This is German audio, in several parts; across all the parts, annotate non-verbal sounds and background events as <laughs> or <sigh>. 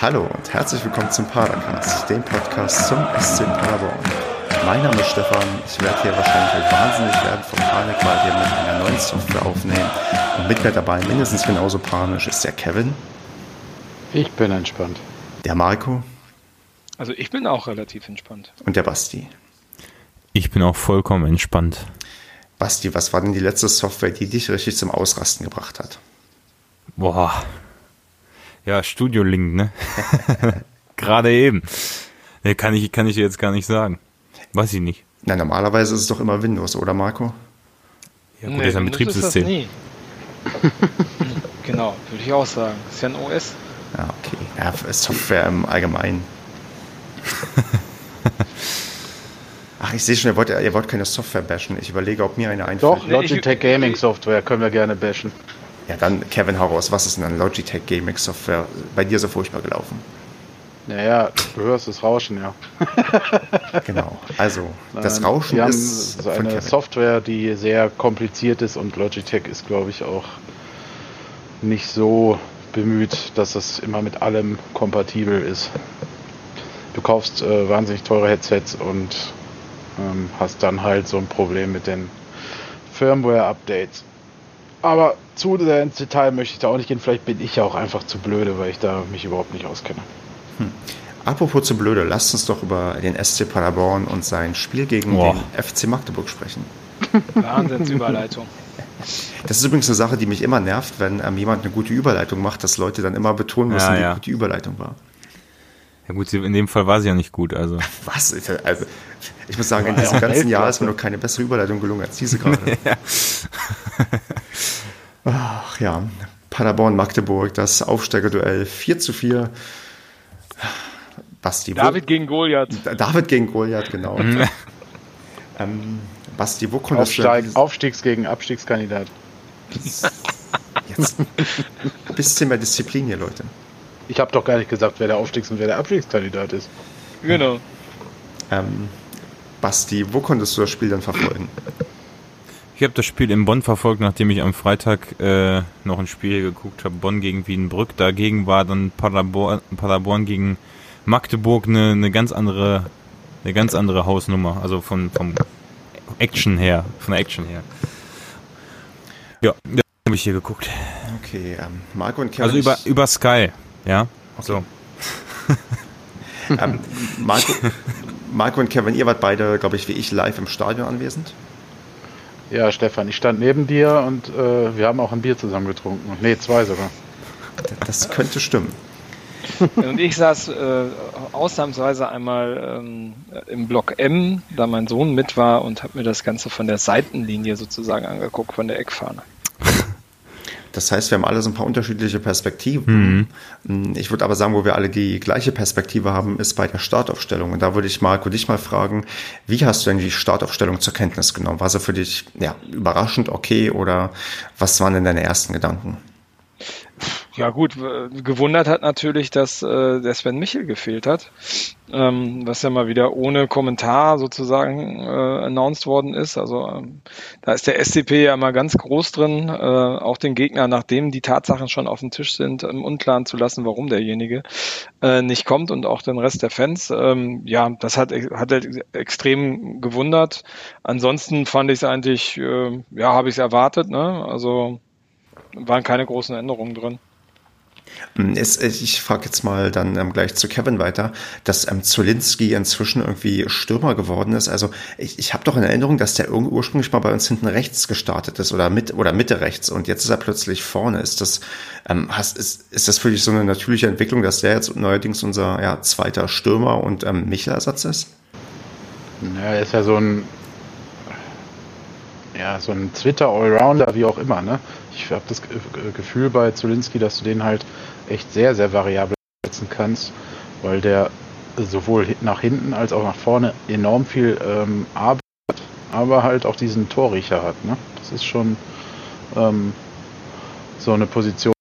Hallo und herzlich willkommen zum Padercast, dem Podcast zum SC Paderborn. Mein Name ist Stefan, ich werde hier wahrscheinlich wahnsinnig werden vom Panik, weil wir mit einer neuen Software aufnehmen. Und mit mir dabei, mindestens genauso panisch, ist der Kevin. Ich bin entspannt. Der Marco. Also ich bin auch relativ entspannt. Und der Basti. Ich bin auch vollkommen entspannt. Basti, was war denn die letzte Software, die dich richtig zum Ausrasten gebracht hat? Boah. Ja, Studio Link, ne? <laughs> Gerade eben. Nee, kann ich, kann ich jetzt gar nicht sagen. Weiß ich nicht. Na, normalerweise ist es doch immer Windows, oder Marco? Ja, gut, nee, ist ein Betriebssystem. Ist <laughs> genau, würde ich auch sagen. Ist ja ein OS. Ja, okay. Ja, Software im Allgemeinen. <laughs> Ach, ich sehe schon, ihr wollt, ihr wollt keine Software bashen. Ich überlege, ob mir eine einfällt. Doch, Logitech Gaming Software können wir gerne bashen. Ja, dann Kevin Horrors, was ist denn an Logitech Gaming Software bei dir so furchtbar gelaufen? Naja, du hörst das Rauschen, ja. <laughs> genau, also das Rauschen wir ist so eine Software, die sehr kompliziert ist und Logitech ist, glaube ich, auch nicht so bemüht, dass das immer mit allem kompatibel ist. Du kaufst äh, wahnsinnig teure Headsets und ähm, hast dann halt so ein Problem mit den Firmware-Updates. Aber zu sehr ins Detail möchte ich da auch nicht gehen. Vielleicht bin ich ja auch einfach zu blöde, weil ich da mich überhaupt nicht auskenne. Hm. Apropos zu blöde, lasst uns doch über den SC Paderborn und sein Spiel gegen Boah. den FC Magdeburg sprechen. <laughs> Wahnsinnsüberleitung. Das ist übrigens eine Sache, die mich immer nervt, wenn ähm, jemand eine gute Überleitung macht, dass Leute dann immer betonen müssen, ja, ja. wie gut die Überleitung war. Ja gut, in dem Fall war sie ja nicht gut. Also. <laughs> Was? Also, ich muss sagen, in diesem ganzen Jahr <laughs> ist mir noch keine bessere Überleitung gelungen als diese gerade. ja. Ach ja, Paderborn-Magdeburg, das Aufsteigerduell 4 zu 4. Basti, David gegen Goliath. David gegen Goliath, genau. Mhm. ähm, Basti, wo kommt Aufsteig, das Aufstiegs gegen Abstiegskandidat. Jetzt. Bisschen mehr Disziplin hier, Leute. Ich habe doch gar nicht gesagt, wer der Aufstiegs- und wer der Abstiegskandidat ist. Genau. Ähm, Basti, wo konntest du das Spiel dann verfolgen? Ich habe das Spiel in Bonn verfolgt, nachdem ich am Freitag äh, noch ein Spiel geguckt habe, Bonn gegen Wiedenbrück. Dagegen war dann Paderborn, Paderborn gegen Magdeburg eine, eine ganz andere, eine ganz andere Hausnummer, also von vom Action her, von der Action her. Ja, das habe ich hier geguckt. Okay, ähm, Marco und Kevin. Also über über Sky, ja. Okay. So. <laughs> ähm, Marco, Marco und Kevin, ihr wart beide, glaube ich, wie ich, live im Stadion anwesend. Ja, Stefan, ich stand neben dir und äh, wir haben auch ein Bier zusammen getrunken. Nee, zwei sogar. Das könnte stimmen. <laughs> Und ich saß äh, ausnahmsweise einmal ähm, im Block M, da mein Sohn mit war und habe mir das Ganze von der Seitenlinie sozusagen angeguckt, von der Eckfahne. Das heißt, wir haben alle so ein paar unterschiedliche Perspektiven. Mhm. Ich würde aber sagen, wo wir alle die gleiche Perspektive haben, ist bei der Startaufstellung. Und da würde ich Marco dich mal fragen, wie hast du denn die Startaufstellung zur Kenntnis genommen? War sie für dich ja, überraschend okay oder was waren denn deine ersten Gedanken? Ja gut, gewundert hat natürlich, dass äh, der Sven Michel gefehlt hat, ähm, was ja mal wieder ohne Kommentar sozusagen äh, announced worden ist. Also ähm, da ist der SCP ja immer ganz groß drin, äh, auch den Gegner, nachdem die Tatsachen schon auf dem Tisch sind, im Unklaren zu lassen, warum derjenige äh, nicht kommt und auch den Rest der Fans. Ähm, ja, das hat, hat halt extrem gewundert. Ansonsten fand ich es eigentlich, äh, ja, habe ich es erwartet, ne? Also waren keine großen Änderungen drin. Ähm, es, ich frage jetzt mal dann ähm, gleich zu Kevin weiter, dass ähm, Zolinski inzwischen irgendwie Stürmer geworden ist. Also ich, ich habe doch in Erinnerung, dass der ursprünglich mal bei uns hinten rechts gestartet ist oder mit oder Mitte rechts und jetzt ist er plötzlich vorne. Ist das ähm, hast, ist, ist das für dich so eine natürliche Entwicklung, dass der jetzt neuerdings unser ja, zweiter Stürmer und ähm, Michel-Ersatz ist? Ja, er ist ja so ein ja, so ein Twitter Allrounder, wie auch immer, ne? Ich habe das Gefühl bei Zulinski, dass du den halt echt sehr, sehr variabel setzen kannst, weil der sowohl nach hinten als auch nach vorne enorm viel ähm, Arbeit, aber halt auch diesen Torriecher hat. Ne? Das ist schon ähm, so eine Position,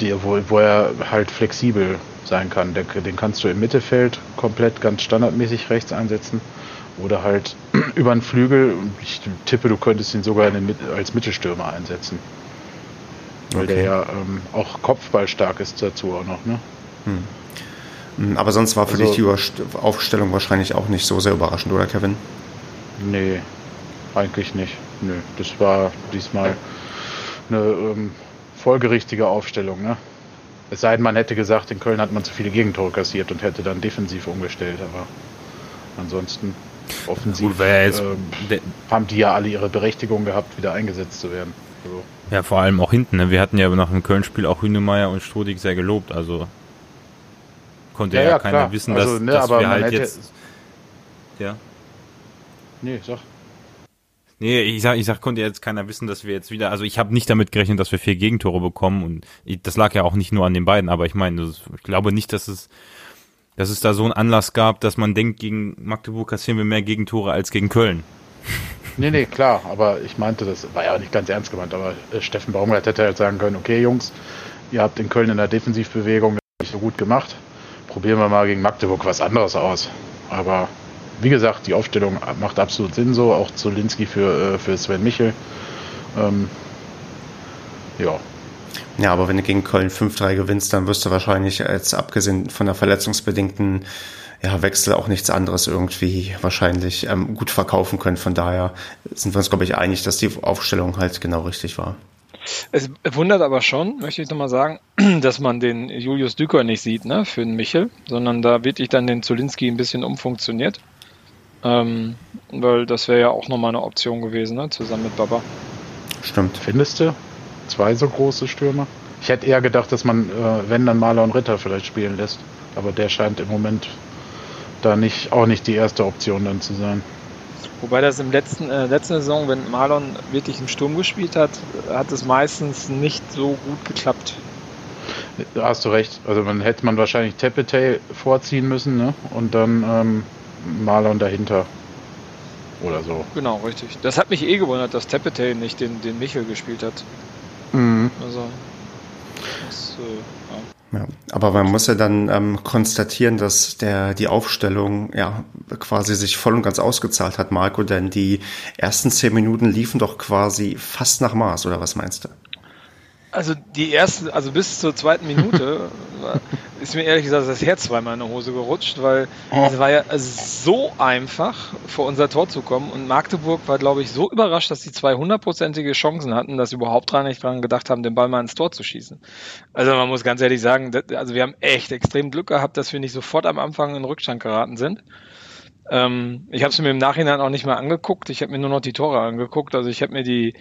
die, wo, wo er halt flexibel sein kann. Den kannst du im Mittelfeld komplett ganz standardmäßig rechts einsetzen oder halt <clears throat> über den Flügel. Ich tippe, du könntest ihn sogar den, als Mittelstürmer einsetzen. Weil okay. der ja ähm, auch kopfballstark ist dazu auch noch, ne? Hm. hm aber sonst war für also, dich die Aufstellung wahrscheinlich auch nicht so sehr überraschend, oder Kevin? Nee, eigentlich nicht. Nö, das war diesmal eine ähm, folgerichtige Aufstellung. Ne? Es sei denn, man hätte gesagt, in Köln hat man zu viele Gegentore kassiert und hätte dann defensiv umgestellt, aber ansonsten offensiv Gut, jetzt, ähm, haben die ja alle ihre Berechtigung gehabt, wieder eingesetzt zu werden. Also. Ja, vor allem auch hinten. Ne? Wir hatten ja nach dem Köln-Spiel auch Hünemeyer und Strodig sehr gelobt, also konnte ja, ja, ja keiner klar. wissen, dass, also, ne, dass wir halt jetzt... Ja? Nee, sag. Nee, ich sag, ich sag, konnte jetzt keiner wissen, dass wir jetzt wieder, also ich habe nicht damit gerechnet, dass wir vier Gegentore bekommen und ich, das lag ja auch nicht nur an den beiden, aber ich meine, ich glaube nicht, dass es, dass es da so einen Anlass gab, dass man denkt, gegen Magdeburg kassieren wir mehr Gegentore als gegen Köln. Nee, nee, klar, aber ich meinte, das war ja nicht ganz ernst gemeint, aber äh, Steffen Baumgart hätte halt sagen können, okay Jungs, ihr habt in Köln in der Defensivbewegung nicht so gut gemacht, probieren wir mal gegen Magdeburg was anderes aus. Aber wie gesagt, die Aufstellung macht absolut Sinn so, auch Zolinski für, äh, für Sven Michel. Ähm, ja. Ja, aber wenn du gegen Köln 5-3 gewinnst, dann wirst du wahrscheinlich jetzt abgesehen von der verletzungsbedingten ja, Wechsel auch nichts anderes irgendwie wahrscheinlich ähm, gut verkaufen können. Von daher sind wir uns, glaube ich, einig, dass die Aufstellung halt genau richtig war. Es wundert aber schon, möchte ich nochmal sagen, <clears throat> dass man den Julius Düker nicht sieht, ne, für den Michel, sondern da wirklich dann den Zulinski ein bisschen umfunktioniert. Ähm, weil das wäre ja auch nochmal eine Option gewesen, ne? zusammen mit Baba. Stimmt. Findest du? Zwei so große Stürmer? Ich hätte eher gedacht, dass man, äh, wenn dann Maler und Ritter vielleicht spielen lässt. Aber der scheint im Moment da nicht, auch nicht die erste Option dann zu sein. Wobei das im letzten, äh, letzten Saison, wenn Marlon wirklich im Sturm gespielt hat, hat es meistens nicht so gut geklappt. Da hast du recht. Also man hätte man wahrscheinlich Tepete vorziehen müssen, ne? Und dann ähm, Marlon dahinter. Oder so. Genau, richtig. Das hat mich eh gewundert, dass Tepete nicht den, den Michel gespielt hat. Mhm. Also, das, äh, ja. ja. aber man muss ja dann ähm, konstatieren, dass der die Aufstellung ja quasi sich voll und ganz ausgezahlt hat, Marco, denn die ersten zehn Minuten liefen doch quasi fast nach Maß, oder was meinst du? Also die erste, also bis zur zweiten Minute <laughs> ist mir ehrlich gesagt das Herz zweimal in der Hose gerutscht, weil oh. es war ja so einfach, vor unser Tor zu kommen. Und Magdeburg war, glaube ich, so überrascht, dass sie zwei hundertprozentige Chancen hatten, dass sie überhaupt dran nicht dran gedacht haben, den Ball mal ins Tor zu schießen. Also man muss ganz ehrlich sagen, also wir haben echt extrem Glück gehabt, dass wir nicht sofort am Anfang in Rückstand geraten sind. Ähm, ich habe es mir im Nachhinein auch nicht mehr angeguckt. Ich habe mir nur noch die Tore angeguckt. Also ich habe mir die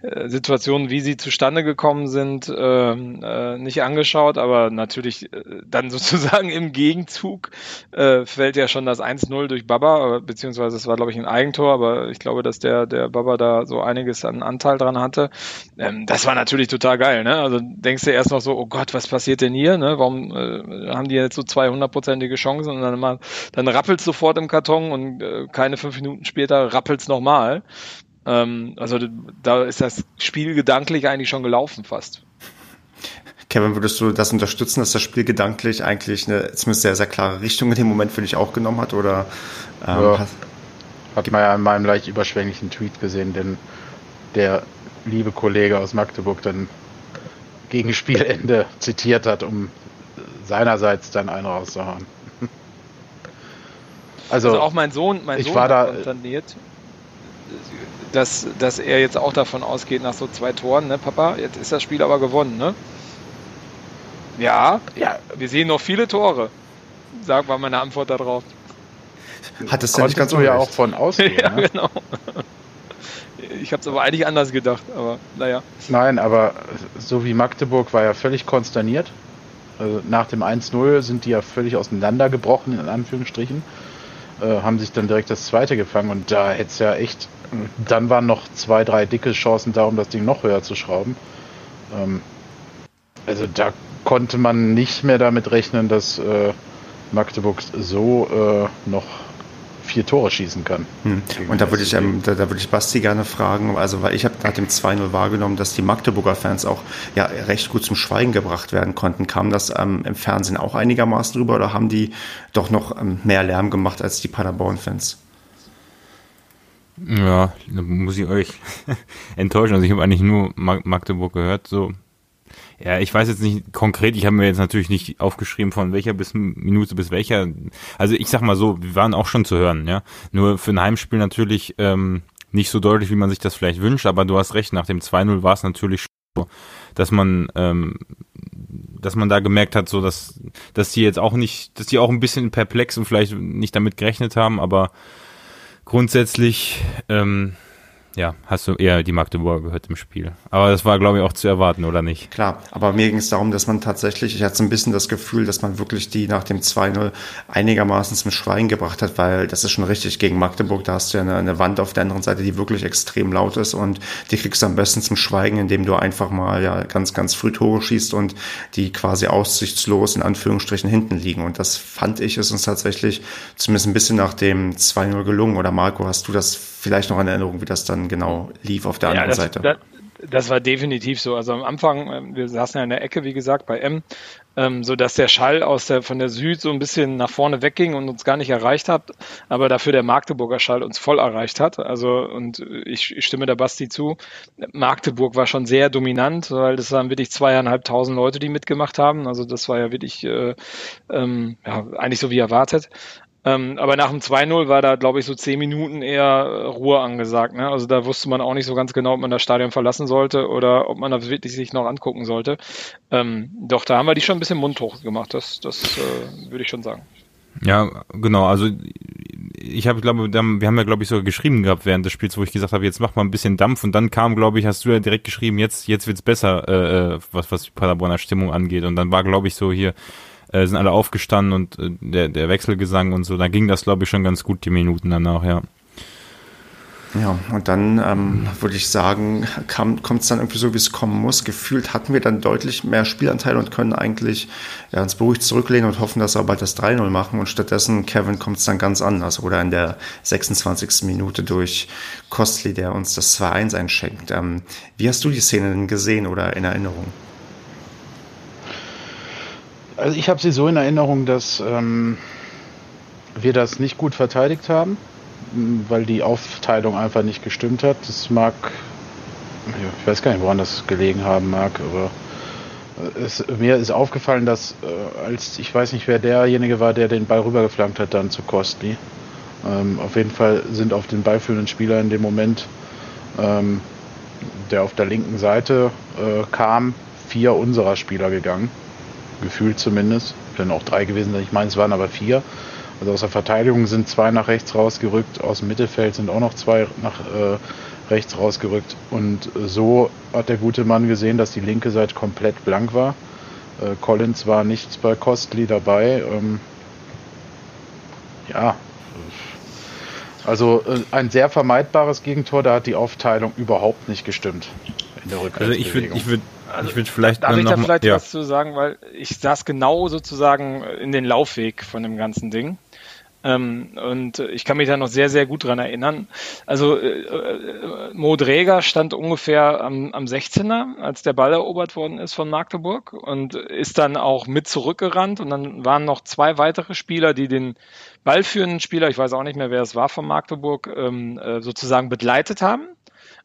Situationen, wie sie zustande gekommen sind, äh, äh, nicht angeschaut, aber natürlich äh, dann <laughs> sozusagen im Gegenzug äh, fällt ja schon das 1-0 durch Baba, beziehungsweise es war, glaube ich, ein Eigentor, aber ich glaube, dass der, der Baba da so einiges an Anteil dran hatte. Ähm, das war natürlich total geil, ne? Also denkst du erst noch so, oh Gott, was passiert denn hier, ne? Warum äh, haben die jetzt so 200-prozentige Chancen und dann mal, dann rappelt sofort im Karton und äh, keine fünf Minuten später rappelt's nochmal. Ähm, also da ist das Spiel gedanklich eigentlich schon gelaufen fast. Kevin, würdest du das unterstützen, dass das Spiel gedanklich eigentlich eine zumindest sehr, sehr klare Richtung in dem Moment für dich auch genommen hat? Oder ähm, ja. hat man ja in meinem leicht überschwänglichen Tweet gesehen, denn der liebe Kollege aus Magdeburg dann gegen Spielende <laughs> zitiert hat, um seinerseits dann einen rauszuhauen. <laughs> Also, also, auch mein Sohn, mein ich Sohn war hat da, dass, dass er jetzt auch davon ausgeht, nach so zwei Toren, ne, Papa, jetzt ist das Spiel aber gewonnen, ne? Ja, ja. wir sehen noch viele Tore. Sag mal meine Antwort darauf. Hat es ja nicht ganz so ja auch von ausgehen. <laughs> ja, ne? genau. Ich habe es aber eigentlich anders gedacht, aber naja. Nein, aber so wie Magdeburg war ja völlig konsterniert. Also nach dem 1-0 sind die ja völlig auseinandergebrochen, in Anführungsstrichen. Äh, haben sich dann direkt das zweite gefangen und da hätte es ja echt dann waren noch zwei, drei dicke Chancen da, um das Ding noch höher zu schrauben. Ähm, also da konnte man nicht mehr damit rechnen, dass äh, Magdeburg so äh, noch vier Tore schießen kann. Hm. Und da würde ich, ähm, da, da würde ich Basti gerne fragen, also weil ich habe nach dem 2-0 wahrgenommen, dass die Magdeburger Fans auch ja recht gut zum Schweigen gebracht werden konnten. Kam das ähm, im Fernsehen auch einigermaßen drüber oder haben die doch noch ähm, mehr Lärm gemacht als die Paderborn-Fans? Ja, da muss ich euch <laughs> enttäuschen. Also ich habe eigentlich nur Magdeburg gehört. So, Ja, ich weiß jetzt nicht konkret, ich habe mir jetzt natürlich nicht aufgeschrieben, von welcher bis Minute bis welcher. Also ich sag mal so, wir waren auch schon zu hören, ja. Nur für ein Heimspiel natürlich ähm, nicht so deutlich, wie man sich das vielleicht wünscht, aber du hast recht, nach dem 2-0 war es natürlich so, dass man ähm, dass man da gemerkt hat, so dass dass die jetzt auch nicht, dass die auch ein bisschen perplex und vielleicht nicht damit gerechnet haben, aber grundsätzlich ähm, ja, hast du eher die Magdeburger gehört im Spiel. Aber das war, glaube ich, auch zu erwarten, oder nicht? Klar, aber mir ging es darum, dass man tatsächlich, ich hatte so ein bisschen das Gefühl, dass man wirklich die nach dem 2-0 einigermaßen zum Schweigen gebracht hat, weil das ist schon richtig gegen Magdeburg, da hast du ja eine, eine, Wand auf der anderen Seite, die wirklich extrem laut ist und die kriegst du am besten zum Schweigen, indem du einfach mal ja ganz, ganz früh Tore schießt und die quasi aussichtslos in Anführungsstrichen hinten liegen. Und das fand ich, ist uns tatsächlich zumindest ein bisschen nach dem 2-0 gelungen. Oder Marco, hast du das vielleicht noch in Erinnerung, wie das dann genau lief auf der anderen das, Seite. Das, das war definitiv so. Also am Anfang, äh, wir saßen ja in der Ecke, wie gesagt, bei M, ähm, so dass der Schall aus der von der Süd so ein bisschen nach vorne wegging und uns gar nicht erreicht hat, aber dafür der Magdeburger Schall uns voll erreicht hat. Also und ich, ich stimme der Basti zu. Magdeburg war schon sehr dominant, weil das waren wirklich zweieinhalbtausend Leute, die mitgemacht haben. Also das war ja wirklich äh, ähm, ja, eigentlich so wie erwartet. Ähm, aber nach dem 2-0 war da, glaube ich, so zehn Minuten eher äh, Ruhe angesagt. Ne? Also da wusste man auch nicht so ganz genau, ob man das Stadion verlassen sollte oder ob man das wirklich sich noch angucken sollte. Ähm, doch, da haben wir die schon ein bisschen mundhoch gemacht, das, das äh, würde ich schon sagen. Ja, genau. Also ich habe, glaube, wir haben ja, glaube ich, sogar geschrieben gehabt während des Spiels, wo ich gesagt habe, jetzt mach mal ein bisschen Dampf und dann kam, glaube ich, hast du ja direkt geschrieben, jetzt, jetzt wird's besser, äh, äh was, was die Paderborner Stimmung angeht. Und dann war, glaube ich, so hier, äh, sind alle aufgestanden und äh, der, der Wechselgesang und so, da ging das, glaube ich, schon ganz gut, die Minuten danach, ja. Ja, und dann ähm, würde ich sagen, kommt es dann irgendwie so, wie es kommen muss. Gefühlt hatten wir dann deutlich mehr Spielanteil und können eigentlich ja, uns beruhigt zurücklehnen und hoffen, dass wir bald das 3-0 machen. Und stattdessen, Kevin, kommt es dann ganz anders. Oder in der 26. Minute durch Kostli, der uns das 2-1 einschenkt. Ähm, wie hast du die Szene denn gesehen oder in Erinnerung? Also ich habe sie so in Erinnerung, dass ähm, wir das nicht gut verteidigt haben, weil die Aufteilung einfach nicht gestimmt hat. Das mag, ich weiß gar nicht, woran das gelegen haben mag, aber es, mir ist aufgefallen, dass äh, als ich weiß nicht, wer derjenige war, der den Ball rübergeflankt hat, dann zu Kostli. Ähm, auf jeden Fall sind auf den ballführenden Spieler in dem Moment, ähm, der auf der linken Seite äh, kam, vier unserer Spieler gegangen gefühlt zumindest. Können auch drei gewesen sein, ich meine, es waren aber vier. Also aus der Verteidigung sind zwei nach rechts rausgerückt, aus dem Mittelfeld sind auch noch zwei nach äh, rechts rausgerückt. Und so hat der gute Mann gesehen, dass die linke Seite komplett blank war. Äh, Collins war nichts bei Costly dabei. Ähm, ja, also äh, ein sehr vermeidbares Gegentor, da hat die Aufteilung überhaupt nicht gestimmt in der Also ich würde also, ich würde vielleicht darf ich da vielleicht ja. was zu sagen, weil ich saß genau sozusagen in den Laufweg von dem ganzen Ding. Ähm, und ich kann mich da noch sehr, sehr gut dran erinnern. Also äh, äh, Mo Dräger stand ungefähr am, am 16er, als der Ball erobert worden ist von Magdeburg und ist dann auch mit zurückgerannt und dann waren noch zwei weitere Spieler, die den ballführenden Spieler, ich weiß auch nicht mehr, wer es war von Magdeburg, ähm, äh, sozusagen begleitet haben.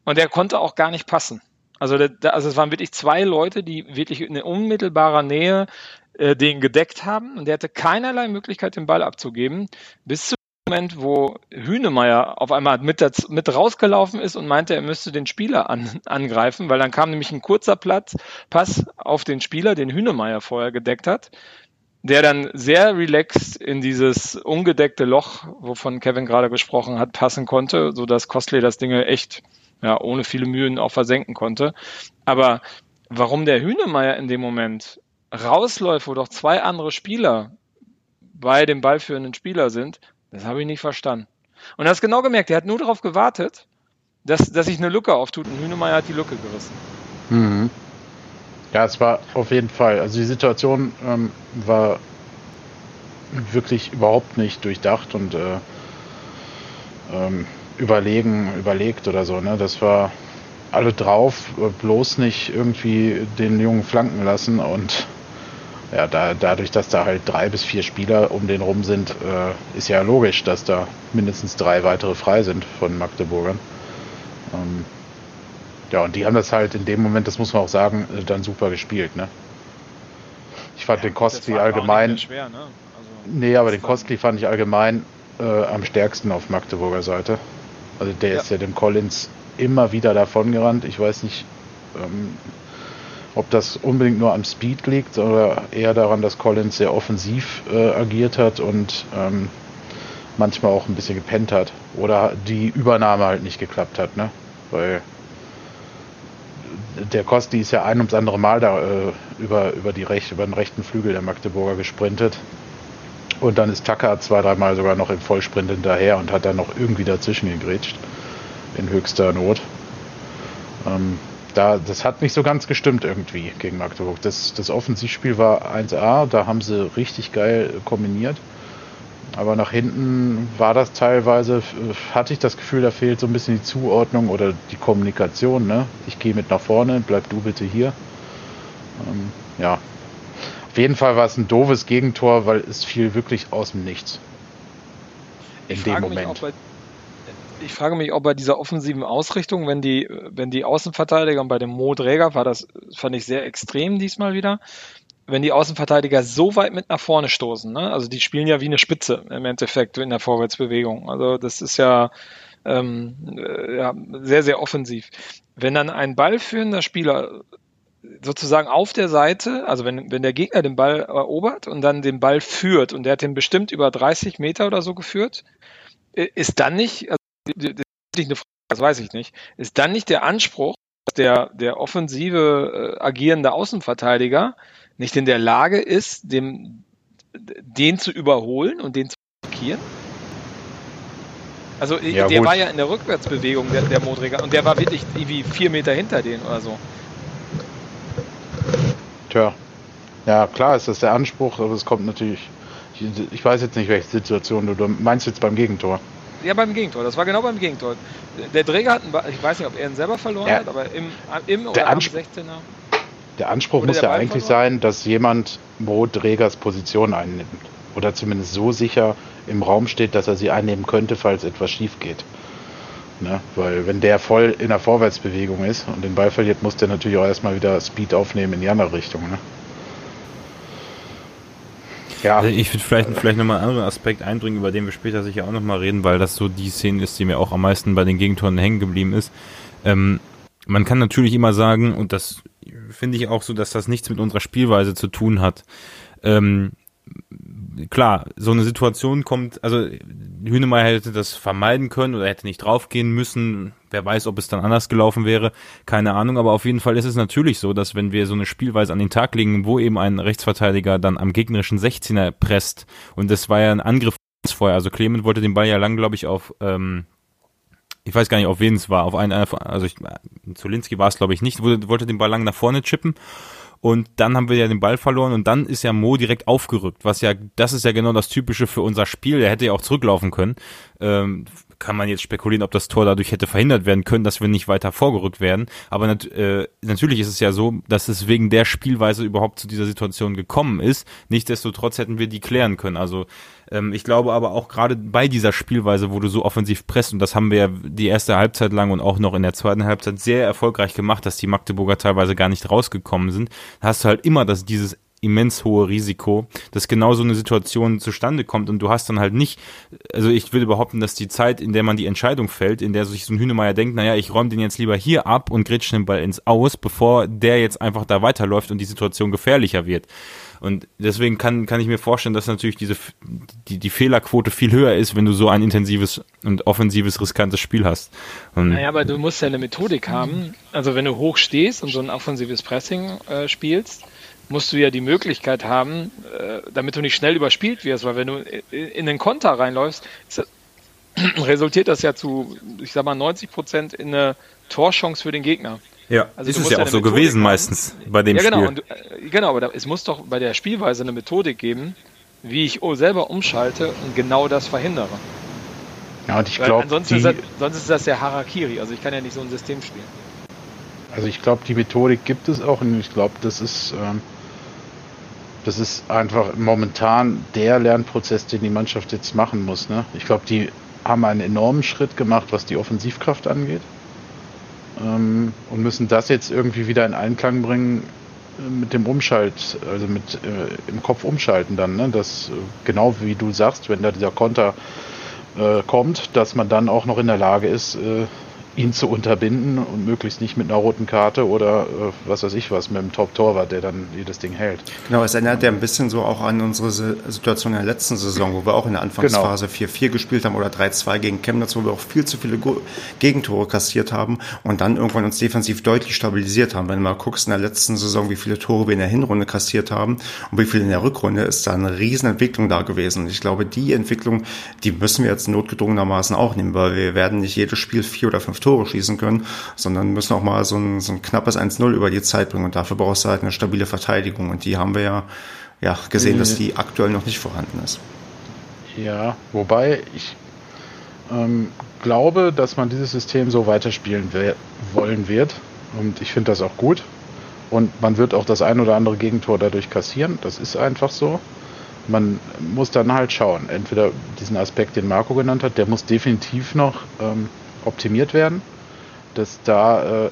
Und der konnte auch gar nicht passen. Also, da, also es waren wirklich zwei Leute, die wirklich in unmittelbarer Nähe äh, den gedeckt haben. Und der hatte keinerlei Möglichkeit, den Ball abzugeben, bis zum Moment, wo Hünemeyer auf einmal mit, das, mit rausgelaufen ist und meinte, er müsste den Spieler an, angreifen, weil dann kam nämlich ein kurzer Platz, Pass auf den Spieler, den Hünemeyer vorher gedeckt hat, der dann sehr relaxed in dieses ungedeckte Loch, wovon Kevin gerade gesprochen hat, passen konnte, so dass Costley das Ding echt ja, ohne viele Mühen auch versenken konnte. Aber warum der Hühnemeier in dem Moment rausläuft, wo doch zwei andere Spieler bei dem ballführenden Spieler sind, das habe ich nicht verstanden. Und er hat genau gemerkt, er hat nur darauf gewartet, dass, dass sich eine Lücke auftut und Hühnemeier hat die Lücke gerissen. Mhm. Ja, es war auf jeden Fall. Also die Situation ähm, war wirklich überhaupt nicht durchdacht und äh, ähm, überlegen, überlegt oder so. Ne? Das war alle drauf, bloß nicht irgendwie den Jungen flanken lassen und ja, da, dadurch, dass da halt drei bis vier Spieler um den rum sind, äh, ist ja logisch, dass da mindestens drei weitere frei sind von Magdeburgern. Ähm, Ja, und die haben das halt in dem Moment, das muss man auch sagen, äh, dann super gespielt, ne? Ich fand ja, den Costly allgemein. Schwer, ne? also, nee, aber den Costly fand ich allgemein äh, am stärksten auf Magdeburger Seite. Also der ja. ist ja dem Collins immer wieder davon gerannt. Ich weiß nicht, ähm, ob das unbedingt nur am Speed liegt oder eher daran, dass Collins sehr offensiv äh, agiert hat und ähm, manchmal auch ein bisschen gepennt hat. Oder die Übernahme halt nicht geklappt hat, ne? Weil der Kosti ist ja ein ums andere Mal da äh, über, über, die Rech über den rechten Flügel der Magdeburger gesprintet. Und dann ist Tucker zwei, dreimal sogar noch im Vollsprint hinterher und hat dann noch irgendwie dazwischen gegrätscht. In höchster Not. Ähm, da, das hat nicht so ganz gestimmt irgendwie gegen Magdeburg. Das, das Offensivspiel war 1A, da haben sie richtig geil kombiniert. Aber nach hinten war das teilweise, hatte ich das Gefühl, da fehlt so ein bisschen die Zuordnung oder die Kommunikation. Ne? Ich gehe mit nach vorne, bleib du bitte hier. Ähm. Auf jeden Fall war es ein doofes Gegentor, weil es fiel wirklich aus dem Nichts. In ich dem Moment. Bei, ich frage mich, ob bei dieser offensiven Ausrichtung, wenn die, wenn die Außenverteidiger und bei dem Mo Dräger war das, fand ich sehr extrem diesmal wieder, wenn die Außenverteidiger so weit mit nach vorne stoßen, ne? also die spielen ja wie eine Spitze im Endeffekt in der Vorwärtsbewegung. Also das ist ja, ähm, äh, ja sehr, sehr offensiv. Wenn dann ein ballführender Spieler sozusagen auf der Seite, also wenn, wenn der Gegner den Ball erobert und dann den Ball führt und der hat den bestimmt über 30 Meter oder so geführt, ist dann nicht, also, das ist eine Frage, das weiß ich nicht, ist dann nicht der Anspruch, dass der, der offensive äh, agierende Außenverteidiger nicht in der Lage ist, dem, den zu überholen und den zu blockieren? Also ja, der gut. war ja in der Rückwärtsbewegung, der, der Modriger, und der war wirklich irgendwie vier Meter hinter denen oder so. Tja. Ja, klar ist das der Anspruch, aber es kommt natürlich. Ich, weiß jetzt nicht, welche Situation du, du meinst jetzt beim Gegentor. Ja, beim Gegentor. Das war genau beim Gegentor. Der Träger hat, einen, ich weiß nicht, ob er ihn selber verloren ja, hat, aber im, im oder am 16er. Der Anspruch muss ja eigentlich sein, dass jemand Mo Dregers Position einnimmt. Oder zumindest so sicher im Raum steht, dass er sie einnehmen könnte, falls etwas schief geht. Ne? Weil wenn der voll in der Vorwärtsbewegung ist und den Ball verliert, muss der natürlich auch erstmal wieder Speed aufnehmen in die andere Richtung. Ne? Ja. Also ich würde vielleicht, vielleicht nochmal einen anderen Aspekt einbringen, über den wir später sicher auch nochmal reden, weil das so die Szene ist, die mir auch am meisten bei den Gegentoren hängen geblieben ist. Ähm, man kann natürlich immer sagen, und das finde ich auch so, dass das nichts mit unserer Spielweise zu tun hat. Ähm, klar, so eine Situation kommt, also Hünemeyer hätte das vermeiden können oder hätte nicht draufgehen müssen. Wer weiß, ob es dann anders gelaufen wäre, keine Ahnung. Aber auf jeden Fall ist es natürlich so, dass wenn wir so eine Spielweise an den Tag legen, wo eben ein Rechtsverteidiger dann am gegnerischen 16er presst und das war ja ein Angriff vorher. Also Clement wollte den Ball ja lang, glaube ich, auf ähm, ich weiß gar nicht, auf wen es war, auf einen, also ich, Zulinski war es glaube ich nicht, wollte den Ball lang nach vorne chippen und dann haben wir ja den Ball verloren und dann ist ja Mo direkt aufgerückt, was ja, das ist ja genau das Typische für unser Spiel, der hätte ja auch zurücklaufen können, ähm, kann man jetzt spekulieren, ob das Tor dadurch hätte verhindert werden können, dass wir nicht weiter vorgerückt werden. Aber nat äh, natürlich ist es ja so, dass es wegen der Spielweise überhaupt zu dieser Situation gekommen ist. Nichtsdestotrotz hätten wir die klären können. Also ähm, ich glaube aber auch gerade bei dieser Spielweise, wo du so offensiv presst, und das haben wir ja die erste Halbzeit lang und auch noch in der zweiten Halbzeit sehr erfolgreich gemacht, dass die Magdeburger teilweise gar nicht rausgekommen sind, hast du halt immer das, dieses immens hohe Risiko, dass genau so eine Situation zustande kommt und du hast dann halt nicht, also ich würde behaupten, dass die Zeit, in der man die Entscheidung fällt, in der sich so ein Hühnemeier denkt, naja, ich räume den jetzt lieber hier ab und grätsch den Ball ins Aus, bevor der jetzt einfach da weiterläuft und die Situation gefährlicher wird. Und deswegen kann, kann ich mir vorstellen, dass natürlich diese, die, die Fehlerquote viel höher ist, wenn du so ein intensives und offensives, riskantes Spiel hast. Und naja, aber du musst ja eine Methodik haben. Also wenn du hoch stehst und so ein offensives Pressing äh, spielst, musst du ja die Möglichkeit haben, äh, damit du nicht schnell überspielt wirst, weil wenn du in den Konter reinläufst, <clears throat> resultiert das ja zu, ich sag mal, 90 Prozent in eine Torchance für den Gegner. Ja, also ist es ja auch so Methodik gewesen haben. meistens bei dem ja, genau, Spiel. Und, äh, genau, aber da, es muss doch bei der Spielweise eine Methodik geben, wie ich selber umschalte und genau das verhindere. Ja, und ich glaube, sonst ist das ja Harakiri. Also ich kann ja nicht so ein System spielen. Also ich glaube, die Methodik gibt es auch und ich glaube, das ist ähm, das ist einfach momentan der Lernprozess, den die Mannschaft jetzt machen muss. Ne? Ich glaube, die haben einen enormen Schritt gemacht, was die Offensivkraft angeht. ähm, und müssen das jetzt irgendwie wieder in Einklang bringen äh, mit dem Umschalt, also mit äh, im Kopf umschalten dann, ne? Das äh, genau wie du sagst, wenn da dieser Konter äh, kommt, dass man dann auch noch in der Lage ist, äh, ihn zu unterbinden und möglichst nicht mit einer roten Karte oder äh, was weiß ich was, mit einem Top-Torwart, der dann jedes Ding hält. Genau, es erinnert ja ein bisschen so auch an unsere Situation in der letzten Saison, wo wir auch in der Anfangsphase genau. 4-4 gespielt haben oder 3-2 gegen Chemnitz, wo wir auch viel zu viele Gegentore kassiert haben und dann irgendwann uns defensiv deutlich stabilisiert haben. Wenn du mal guckst in der letzten Saison, wie viele Tore wir in der Hinrunde kassiert haben und wie viele in der Rückrunde, ist da eine riesen Entwicklung da gewesen. Und ich glaube, die Entwicklung, die müssen wir jetzt notgedrungenermaßen auch nehmen, weil wir werden nicht jedes Spiel vier oder fünf Tore schießen können, sondern müssen auch mal so ein, so ein knappes 1-0 über die Zeit bringen. Und dafür brauchst du halt eine stabile Verteidigung. Und die haben wir ja, ja gesehen, dass die aktuell noch nicht vorhanden ist. Ja, wobei ich ähm, glaube, dass man dieses System so weiterspielen wollen wird. Und ich finde das auch gut. Und man wird auch das ein oder andere Gegentor dadurch kassieren. Das ist einfach so. Man muss dann halt schauen. Entweder diesen Aspekt, den Marco genannt hat, der muss definitiv noch ähm, optimiert werden dass da äh,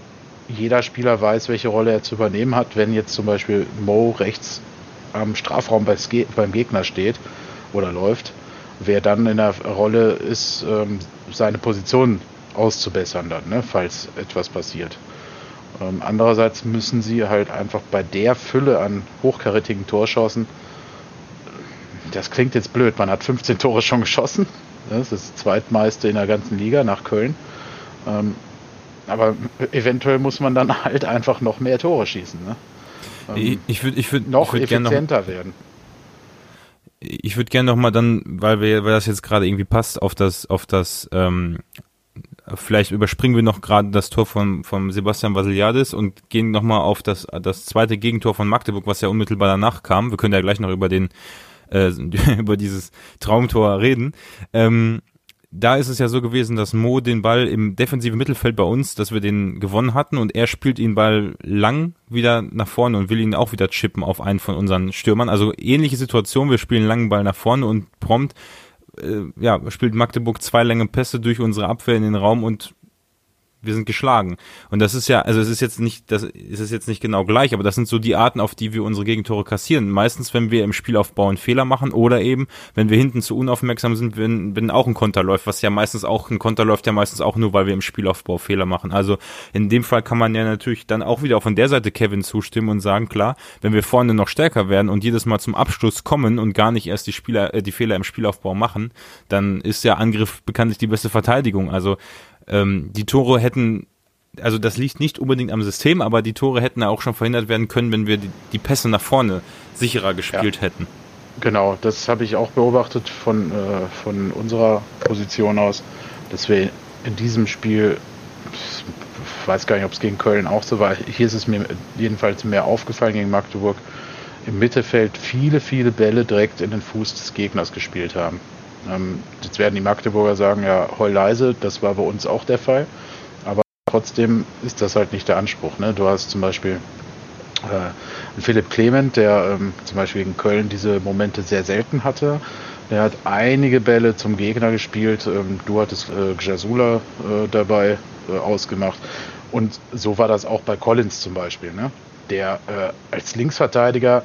jeder Spieler weiß, welche Rolle er zu übernehmen hat, wenn jetzt zum Beispiel Mo rechts am Strafraum beim Gegner steht oder läuft, wer dann in der Rolle ist, ähm, seine Position auszubessern dann, ne, falls etwas passiert. Ähm, andererseits müssen sie halt einfach bei der Fülle an hochkarätigen Torschancen, das klingt jetzt blöd, man hat 15 Tore schon geschossen, das ist das zweitmeiste in der ganzen Liga nach Köln. Ähm, aber eventuell muss man dann <laughs> halt einfach noch mehr Tore schießen. Ne? Ähm, ich würde ich würd, noch ich würd effizienter noch, werden. Ich würde gerne noch mal dann, weil wir, weil das jetzt gerade irgendwie passt auf das, auf das, ähm, vielleicht überspringen wir noch gerade das Tor von vom Sebastian Vasiliadis und gehen noch mal auf das das zweite Gegentor von Magdeburg, was ja unmittelbar danach kam. Wir können ja gleich noch über den äh, <laughs> über dieses Traumtor reden. Ähm, da ist es ja so gewesen, dass Mo den Ball im defensiven Mittelfeld bei uns, dass wir den gewonnen hatten und er spielt ihn Ball lang wieder nach vorne und will ihn auch wieder chippen auf einen von unseren Stürmern. Also ähnliche Situation, wir spielen langen Ball nach vorne und prompt äh, ja, spielt Magdeburg zwei lange Pässe durch unsere Abwehr in den Raum und wir sind geschlagen. Und das ist ja, also es ist jetzt nicht, das ist es jetzt nicht genau gleich, aber das sind so die Arten, auf die wir unsere Gegentore kassieren. Meistens, wenn wir im Spielaufbau einen Fehler machen oder eben, wenn wir hinten zu unaufmerksam sind, wenn, wenn auch ein Konter läuft, was ja meistens auch, ein Konter läuft ja meistens auch nur, weil wir im Spielaufbau Fehler machen. Also in dem Fall kann man ja natürlich dann auch wieder von der Seite Kevin zustimmen und sagen, klar, wenn wir vorne noch stärker werden und jedes Mal zum Abschluss kommen und gar nicht erst die Spieler, äh, die Fehler im Spielaufbau machen, dann ist der Angriff bekanntlich die beste Verteidigung. Also ähm, die Tore hätten, also das liegt nicht unbedingt am System, aber die Tore hätten auch schon verhindert werden können, wenn wir die, die Pässe nach vorne sicherer gespielt ja. hätten. Genau, das habe ich auch beobachtet von, äh, von unserer Position aus, dass wir in diesem Spiel, ich weiß gar nicht, ob es gegen Köln auch so war, hier ist es mir jedenfalls mehr aufgefallen gegen Magdeburg, im Mittelfeld viele, viele Bälle direkt in den Fuß des Gegners gespielt haben. Ähm, jetzt werden die Magdeburger sagen, ja, heul leise, das war bei uns auch der Fall. Aber trotzdem ist das halt nicht der Anspruch. Ne? Du hast zum Beispiel äh, Philipp Clement, der ähm, zum Beispiel gegen Köln diese Momente sehr selten hatte. Der hat einige Bälle zum Gegner gespielt. Ähm, du hattest äh, Gjasula äh, dabei äh, ausgemacht. Und so war das auch bei Collins zum Beispiel, ne? der äh, als Linksverteidiger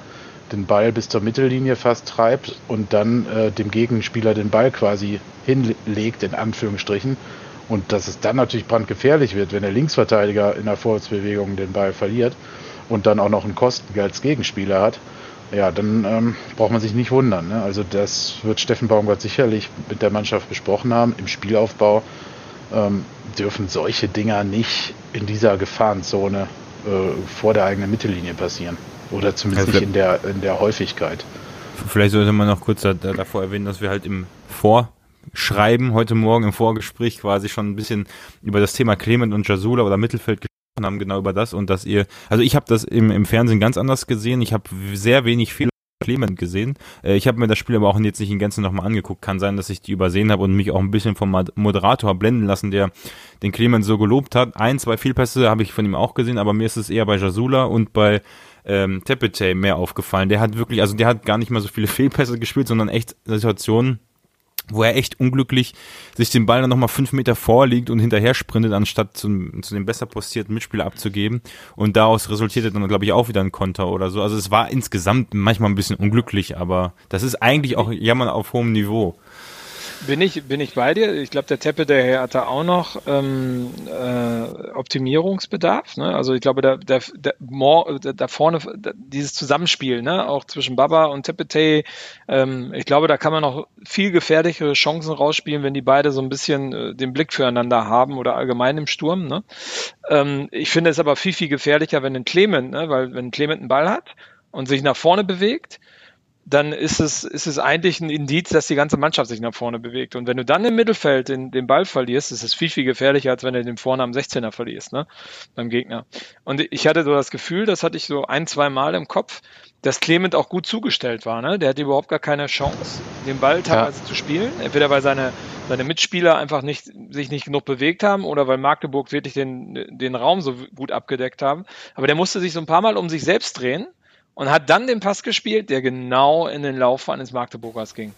den Ball bis zur Mittellinie fast treibt und dann äh, dem Gegenspieler den Ball quasi hinlegt, in Anführungsstrichen. Und dass es dann natürlich brandgefährlich wird, wenn der Linksverteidiger in der Vorwärtsbewegung den Ball verliert und dann auch noch einen Kosten als Gegenspieler hat, ja, dann ähm, braucht man sich nicht wundern. Ne? Also das wird Steffen Baumgart sicherlich mit der Mannschaft besprochen haben. Im Spielaufbau ähm, dürfen solche Dinger nicht in dieser Gefahrenzone äh, vor der eigenen Mittellinie passieren. Oder zumindest also nicht in der, in der Häufigkeit. Vielleicht sollte man noch kurz da, davor erwähnen, dass wir halt im Vorschreiben heute Morgen im Vorgespräch quasi schon ein bisschen über das Thema Clement und Jasula oder Mittelfeld gesprochen haben, genau über das und dass ihr, also ich habe das im, im Fernsehen ganz anders gesehen. Ich habe sehr wenig Fehler Clement gesehen. Äh, ich habe mir das Spiel aber auch jetzt nicht in Gänze nochmal angeguckt. Kann sein, dass ich die übersehen habe und mich auch ein bisschen vom Moderator blenden lassen, der den Clement so gelobt hat. Ein, zwei Fehlpässe habe ich von ihm auch gesehen, aber mir ist es eher bei Jasula und bei ähm, Tepete mehr aufgefallen. Der hat wirklich, also der hat gar nicht mal so viele <laughs> Fehlpässe gespielt, sondern echt Situationen, wo er echt unglücklich sich den Ball dann nochmal fünf Meter vorliegt und hinterher sprintet, anstatt zum, zu dem besser postierten Mitspieler abzugeben. Und daraus resultierte dann, glaube ich, auch wieder ein Konter oder so. Also es war insgesamt manchmal ein bisschen unglücklich, aber das ist eigentlich auch Jammern auf hohem Niveau. Bin ich, bin ich bei dir. Ich glaube, der Teppe, der hat da auch noch ähm, äh, Optimierungsbedarf. Ne? Also ich glaube, da, da, da, da vorne da, dieses Zusammenspiel, ne? auch zwischen Baba und Tepete, ähm, ich glaube, da kann man noch viel gefährlichere Chancen rausspielen, wenn die beide so ein bisschen äh, den Blick füreinander haben oder allgemein im Sturm. Ne? Ähm, ich finde es aber viel, viel gefährlicher, wenn ein Clement, ne? weil wenn Clement einen Ball hat und sich nach vorne bewegt, dann ist es, ist es eigentlich ein Indiz, dass die ganze Mannschaft sich nach vorne bewegt. Und wenn du dann im Mittelfeld den, den Ball verlierst, ist es viel, viel gefährlicher, als wenn du den vorne am 16er verlierst, ne? Beim Gegner. Und ich hatte so das Gefühl, das hatte ich so ein, zwei Mal im Kopf, dass Clement auch gut zugestellt war, ne? Der hatte überhaupt gar keine Chance, den Ball teilweise ja. zu spielen. Entweder weil seine, seine Mitspieler einfach nicht, sich nicht genug bewegt haben oder weil Magdeburg wirklich den, den Raum so gut abgedeckt haben. Aber der musste sich so ein paar Mal um sich selbst drehen und hat dann den Pass gespielt, der genau in den Lauf eines Magdeburgers ging.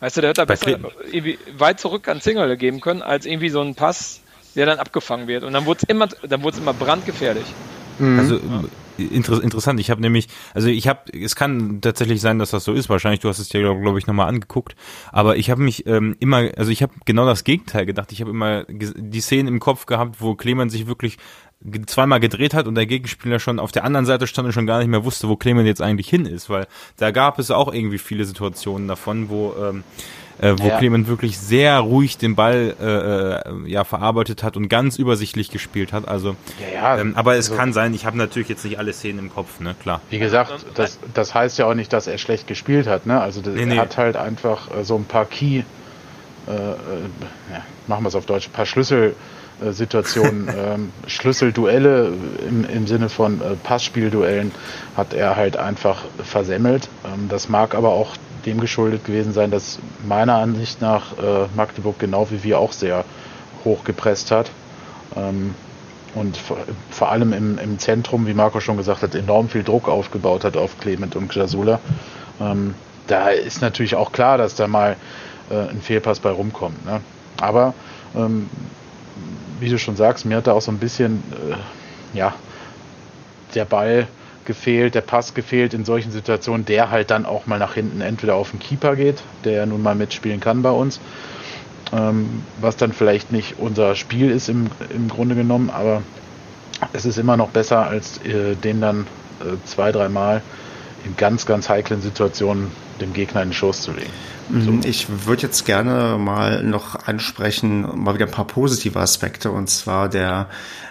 Weißt du, der hätte da besser irgendwie weit zurück an Zingerle geben können, als irgendwie so ein Pass, der dann abgefangen wird. Und dann wurde es immer, dann wurde es immer brandgefährlich. Mhm. Also inter interessant. Ich habe nämlich, also ich habe, es kann tatsächlich sein, dass das so ist. Wahrscheinlich, du hast es dir glaube ich nochmal angeguckt. Aber ich habe mich ähm, immer, also ich habe genau das Gegenteil gedacht. Ich habe immer die Szenen im Kopf gehabt, wo Clemens sich wirklich zweimal gedreht hat und der Gegenspieler schon auf der anderen Seite stand und schon gar nicht mehr wusste, wo Clement jetzt eigentlich hin ist, weil da gab es auch irgendwie viele Situationen davon, wo ähm, äh, wo ja. Clement wirklich sehr ruhig den Ball äh, äh, ja verarbeitet hat und ganz übersichtlich gespielt hat. Also, ja, ja, ähm, aber es also, kann sein. Ich habe natürlich jetzt nicht alle Szenen im Kopf, ne, klar. Wie gesagt, das, das heißt ja auch nicht, dass er schlecht gespielt hat, ne? Also das, nee, nee. er hat halt einfach äh, so ein paar Key, äh, äh, ja, machen wir es auf Deutsch, ein paar Schlüssel Situationen, <laughs> ähm, Schlüsselduelle im, im Sinne von äh, Passspielduellen hat er halt einfach versemmelt. Ähm, das mag aber auch dem geschuldet gewesen sein, dass meiner Ansicht nach äh, Magdeburg genau wie wir auch sehr hoch gepresst hat. Ähm, und vor, vor allem im, im, Zentrum, wie Marco schon gesagt hat, enorm viel Druck aufgebaut hat auf Clement und Jasula. Ähm, da ist natürlich auch klar, dass da mal äh, ein Fehlpass bei rumkommt. Ne? Aber ähm, wie du schon sagst, mir hat da auch so ein bisschen, äh, ja, der Ball gefehlt, der Pass gefehlt in solchen Situationen, der halt dann auch mal nach hinten entweder auf den Keeper geht, der ja nun mal mitspielen kann bei uns, ähm, was dann vielleicht nicht unser Spiel ist im, im Grunde genommen, aber es ist immer noch besser, als äh, den dann äh, zwei, dreimal in ganz, ganz heiklen Situationen dem Gegner in den Schoß zu legen. So. Mhm. Ich würde jetzt gerne mal noch ansprechen, mal wieder ein paar positive Aspekte. Und zwar der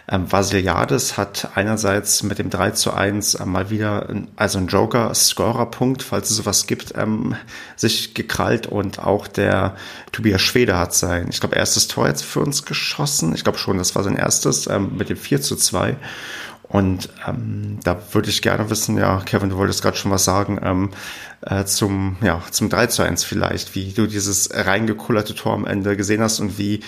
ähm, Vasiliades hat einerseits mit dem 3 zu 1 äh, mal wieder, also ein Joker-Scorer-Punkt, falls es sowas gibt, ähm, sich gekrallt. Und auch der Tobias Schwede hat sein, ich glaube, erstes Tor jetzt für uns geschossen. Ich glaube schon, das war sein erstes ähm, mit dem 4 zu 2. Und ähm, da würde ich gerne wissen, ja, Kevin, du wolltest gerade schon was sagen, ähm, äh, zum, ja, zum 3 zu 1 vielleicht, wie du dieses reingekullerte Tor am Ende gesehen hast und wie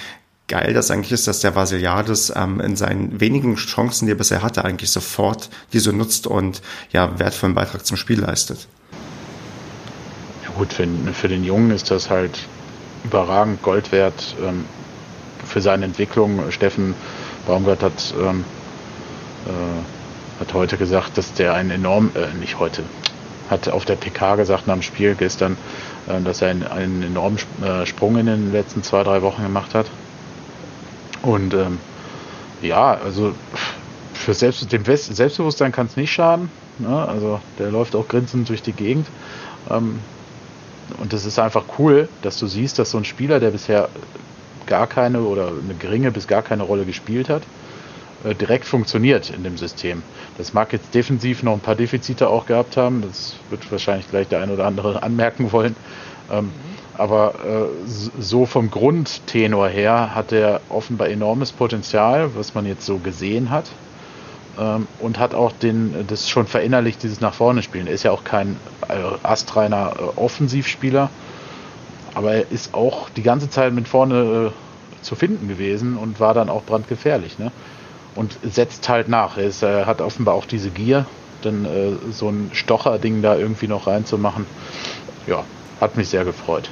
geil das eigentlich ist, dass der Vasiliades ähm, in seinen wenigen Chancen, die er bisher hatte, eigentlich sofort diese nutzt und ja, wertvollen Beitrag zum Spiel leistet. Ja gut, für, für den Jungen ist das halt überragend Gold wert ähm, für seine Entwicklung. Steffen Baumgart hat ähm, äh, hat heute gesagt, dass der einen enorm, äh, nicht heute, hat auf der PK gesagt nach dem Spiel gestern, äh, dass er einen, enormen äh, Sprung in den letzten zwei, drei Wochen gemacht hat. Und ähm, ja, also für Selbst, dem Selbstbewusstsein kann es nicht schaden. Ne? Also der läuft auch grinsend durch die Gegend. Ähm, und das ist einfach cool, dass du siehst, dass so ein Spieler, der bisher gar keine oder eine geringe bis gar keine Rolle gespielt hat, direkt funktioniert in dem System. Das mag jetzt defensiv noch ein paar Defizite auch gehabt haben, das wird wahrscheinlich gleich der ein oder andere <laughs> anmerken wollen. Ähm, mhm. Aber äh, so vom Grundtenor her hat er offenbar enormes Potenzial, was man jetzt so gesehen hat. Ähm, und hat auch den, das schon verinnerlicht, dieses nach vorne spielen. Er ist ja auch kein äh, astreiner äh, Offensivspieler, aber er ist auch die ganze Zeit mit vorne äh, zu finden gewesen und war dann auch brandgefährlich. Ne? Und setzt halt nach. Er ist, äh, hat offenbar auch diese Gier, dann äh, so ein Stocher-Ding da irgendwie noch reinzumachen. Ja, hat mich sehr gefreut.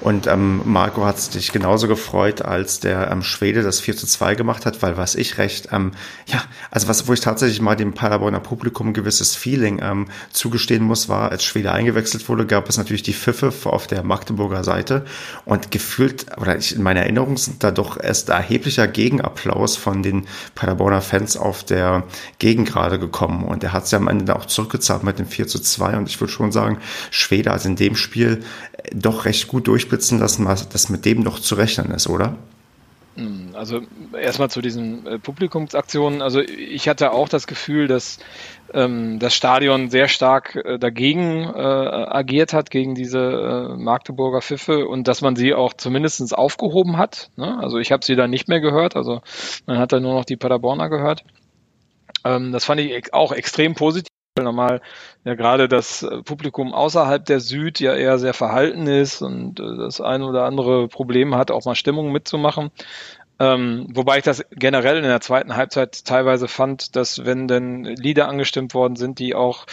Und ähm, Marco hat sich genauso gefreut, als der ähm, Schwede das 4 zu 2 gemacht hat, weil was ich recht, ähm, ja, also was, wo ich tatsächlich mal dem Paderborner Publikum ein gewisses Feeling ähm, zugestehen muss, war, als Schwede eingewechselt wurde, gab es natürlich die Pfiffe auf der Magdeburger Seite. Und gefühlt, oder ich, in meiner Erinnerung sind da doch erst erheblicher Gegenapplaus von den Paderborner Fans auf der Gegengrade gekommen. Und er hat ja am Ende auch zurückgezahlt mit dem 4 zu 2 und ich würde schon sagen, Schwede hat in dem Spiel doch recht gut durchblitzen lassen, dass mit dem noch zu rechnen ist, oder? Hm, also erstmal zu diesen äh, Publikumsaktionen. Also ich hatte auch das Gefühl, dass ähm, das Stadion sehr stark äh, dagegen äh, agiert hat, gegen diese äh, Magdeburger Pfiffe und dass man sie auch zumindest aufgehoben hat. Ne? Also ich habe sie dann nicht mehr gehört, also man hat dann nur noch die Paderborner gehört. Ähm, das fand ich auch extrem positiv normal ja gerade das äh, Publikum außerhalb der Süd ja eher sehr verhalten ist und äh, das ein oder andere Problem hat, auch mal Stimmung mitzumachen. Ähm, wobei ich das generell in der zweiten Halbzeit teilweise fand, dass wenn denn Lieder angestimmt worden sind, die auch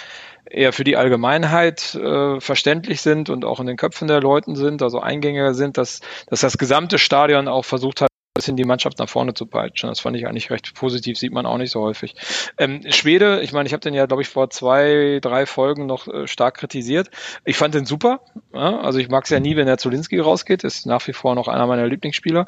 eher für die Allgemeinheit äh, verständlich sind und auch in den Köpfen der Leuten sind, also eingängiger sind, dass, dass das gesamte Stadion auch versucht hat, bisschen die Mannschaft nach vorne zu peitschen. Das fand ich eigentlich recht positiv, sieht man auch nicht so häufig. Ähm, Schwede, ich meine, ich habe den ja, glaube ich, vor zwei, drei Folgen noch äh, stark kritisiert. Ich fand den super. Ja? Also ich mag es ja nie, wenn der Zulinski rausgeht. Ist nach wie vor noch einer meiner Lieblingsspieler.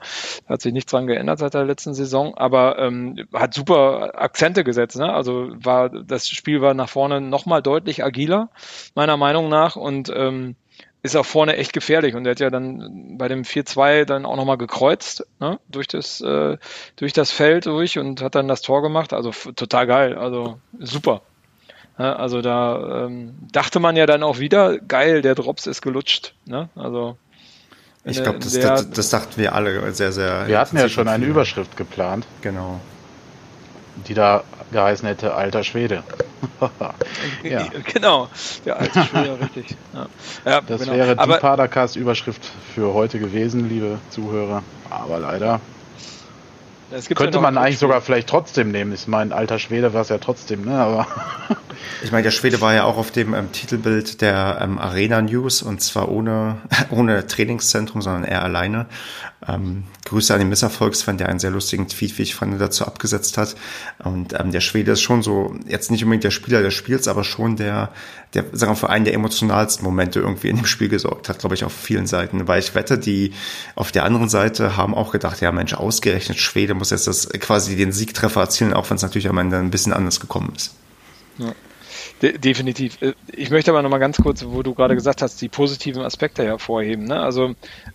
Hat sich nichts dran geändert seit der letzten Saison, aber ähm, hat super Akzente gesetzt. Ne? Also war das Spiel war nach vorne nochmal deutlich agiler, meiner Meinung nach. Und ähm, ist auch vorne echt gefährlich und der hat ja dann bei dem 4-2 dann auch nochmal gekreuzt, ne, durch das, äh, durch das Feld durch und hat dann das Tor gemacht. Also total geil, also super. Ja, also da ähm, dachte man ja dann auch wieder, geil, der Drops ist gelutscht. Ne? Also ich glaube, das, das, das, dachten wir alle sehr, sehr. Wir hatten ja schon eine Überschrift geplant. Genau. Die da geheißen hätte, alter Schwede. <laughs> ja. <laughs> Genau, der alte Schwede, richtig. Ja. Ja, das genau. wäre die Padercast-Überschrift für heute gewesen, liebe Zuhörer. Aber leider. Könnte man eigentlich sogar vielleicht trotzdem nehmen. Ich meine, alter Schwede war es ja trotzdem, ne? Aber <laughs> ich meine, der Schwede war ja auch auf dem ähm, Titelbild der ähm, Arena News und zwar ohne, ohne Trainingszentrum, sondern eher alleine. Ähm, Grüße an den Misserfolgsfan, der einen sehr lustigen Tweet, wie ich fand, dazu abgesetzt hat. Und ähm, der Schwede ist schon so, jetzt nicht unbedingt der Spieler des Spiels, aber schon der, der, sagen wir, für einen der emotionalsten Momente irgendwie in dem Spiel gesorgt hat, glaube ich, auf vielen Seiten. Weil ich wette, die auf der anderen Seite haben auch gedacht, ja Mensch, ausgerechnet Schwede muss jetzt das quasi den Siegtreffer erzielen, auch wenn es natürlich am Ende ein bisschen anders gekommen ist. Ja. De definitiv. Äh, ich möchte aber nochmal ganz kurz, wo du gerade gesagt hast, die positiven Aspekte hervorheben. Ne? Also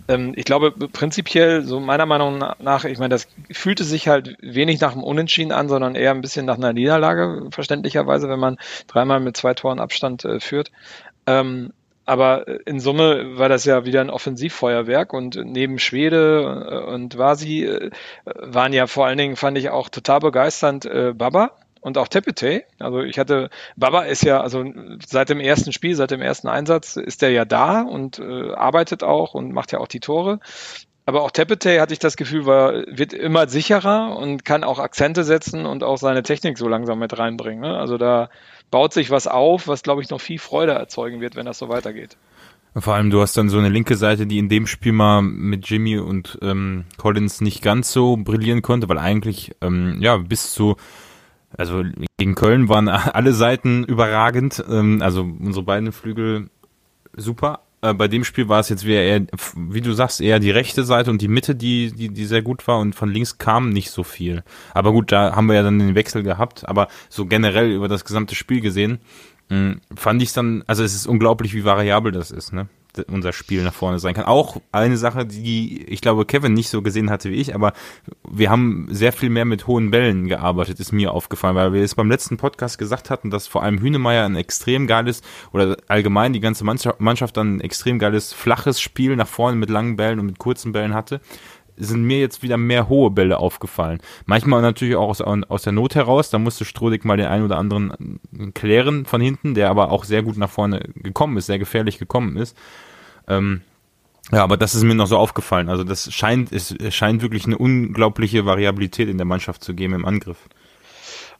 ähm, ich glaube prinzipiell, so meiner Meinung nach, ich meine, das fühlte sich halt wenig nach einem Unentschieden an, sondern eher ein bisschen nach einer Niederlage, verständlicherweise, wenn man dreimal mit zwei Toren Abstand äh, führt. Ähm, aber in Summe war das ja wieder ein Offensivfeuerwerk und neben Schwede äh, und Vasi äh, waren ja vor allen Dingen, fand ich auch total begeisternd, Baba, und auch Tepete. Also ich hatte, Baba ist ja, also seit dem ersten Spiel, seit dem ersten Einsatz ist er ja da und äh, arbeitet auch und macht ja auch die Tore. Aber auch Tepete hatte ich das Gefühl, war, wird immer sicherer und kann auch Akzente setzen und auch seine Technik so langsam mit reinbringen. Ne? Also da baut sich was auf, was glaube ich noch viel Freude erzeugen wird, wenn das so weitergeht. Vor allem, du hast dann so eine linke Seite, die in dem Spiel mal mit Jimmy und ähm, Collins nicht ganz so brillieren konnte, weil eigentlich ähm, ja bis zu also gegen Köln waren <laughs> alle Seiten überragend. Ähm, also unsere beiden Flügel super. Äh, bei dem Spiel war es jetzt eher, wie du sagst, eher die rechte Seite und die Mitte, die, die, die sehr gut war und von links kam nicht so viel. Aber gut, da haben wir ja dann den Wechsel gehabt. Aber so generell über das gesamte Spiel gesehen, fand ich dann, also es ist unglaublich, wie variabel das ist, ne? Unser Spiel nach vorne sein kann. Auch eine Sache, die ich glaube Kevin nicht so gesehen hatte wie ich, aber wir haben sehr viel mehr mit hohen Bällen gearbeitet, ist mir aufgefallen, weil wir es beim letzten Podcast gesagt hatten, dass vor allem Hünemeyer ein extrem geiles oder allgemein die ganze Mannschaft dann ein extrem geiles flaches Spiel nach vorne mit langen Bällen und mit kurzen Bällen hatte sind mir jetzt wieder mehr hohe Bälle aufgefallen. Manchmal natürlich auch aus, aus der Not heraus, da musste Strodig mal den einen oder anderen klären von hinten, der aber auch sehr gut nach vorne gekommen ist, sehr gefährlich gekommen ist. Ähm, ja, aber das ist mir noch so aufgefallen. Also das scheint, es scheint wirklich eine unglaubliche Variabilität in der Mannschaft zu geben im Angriff.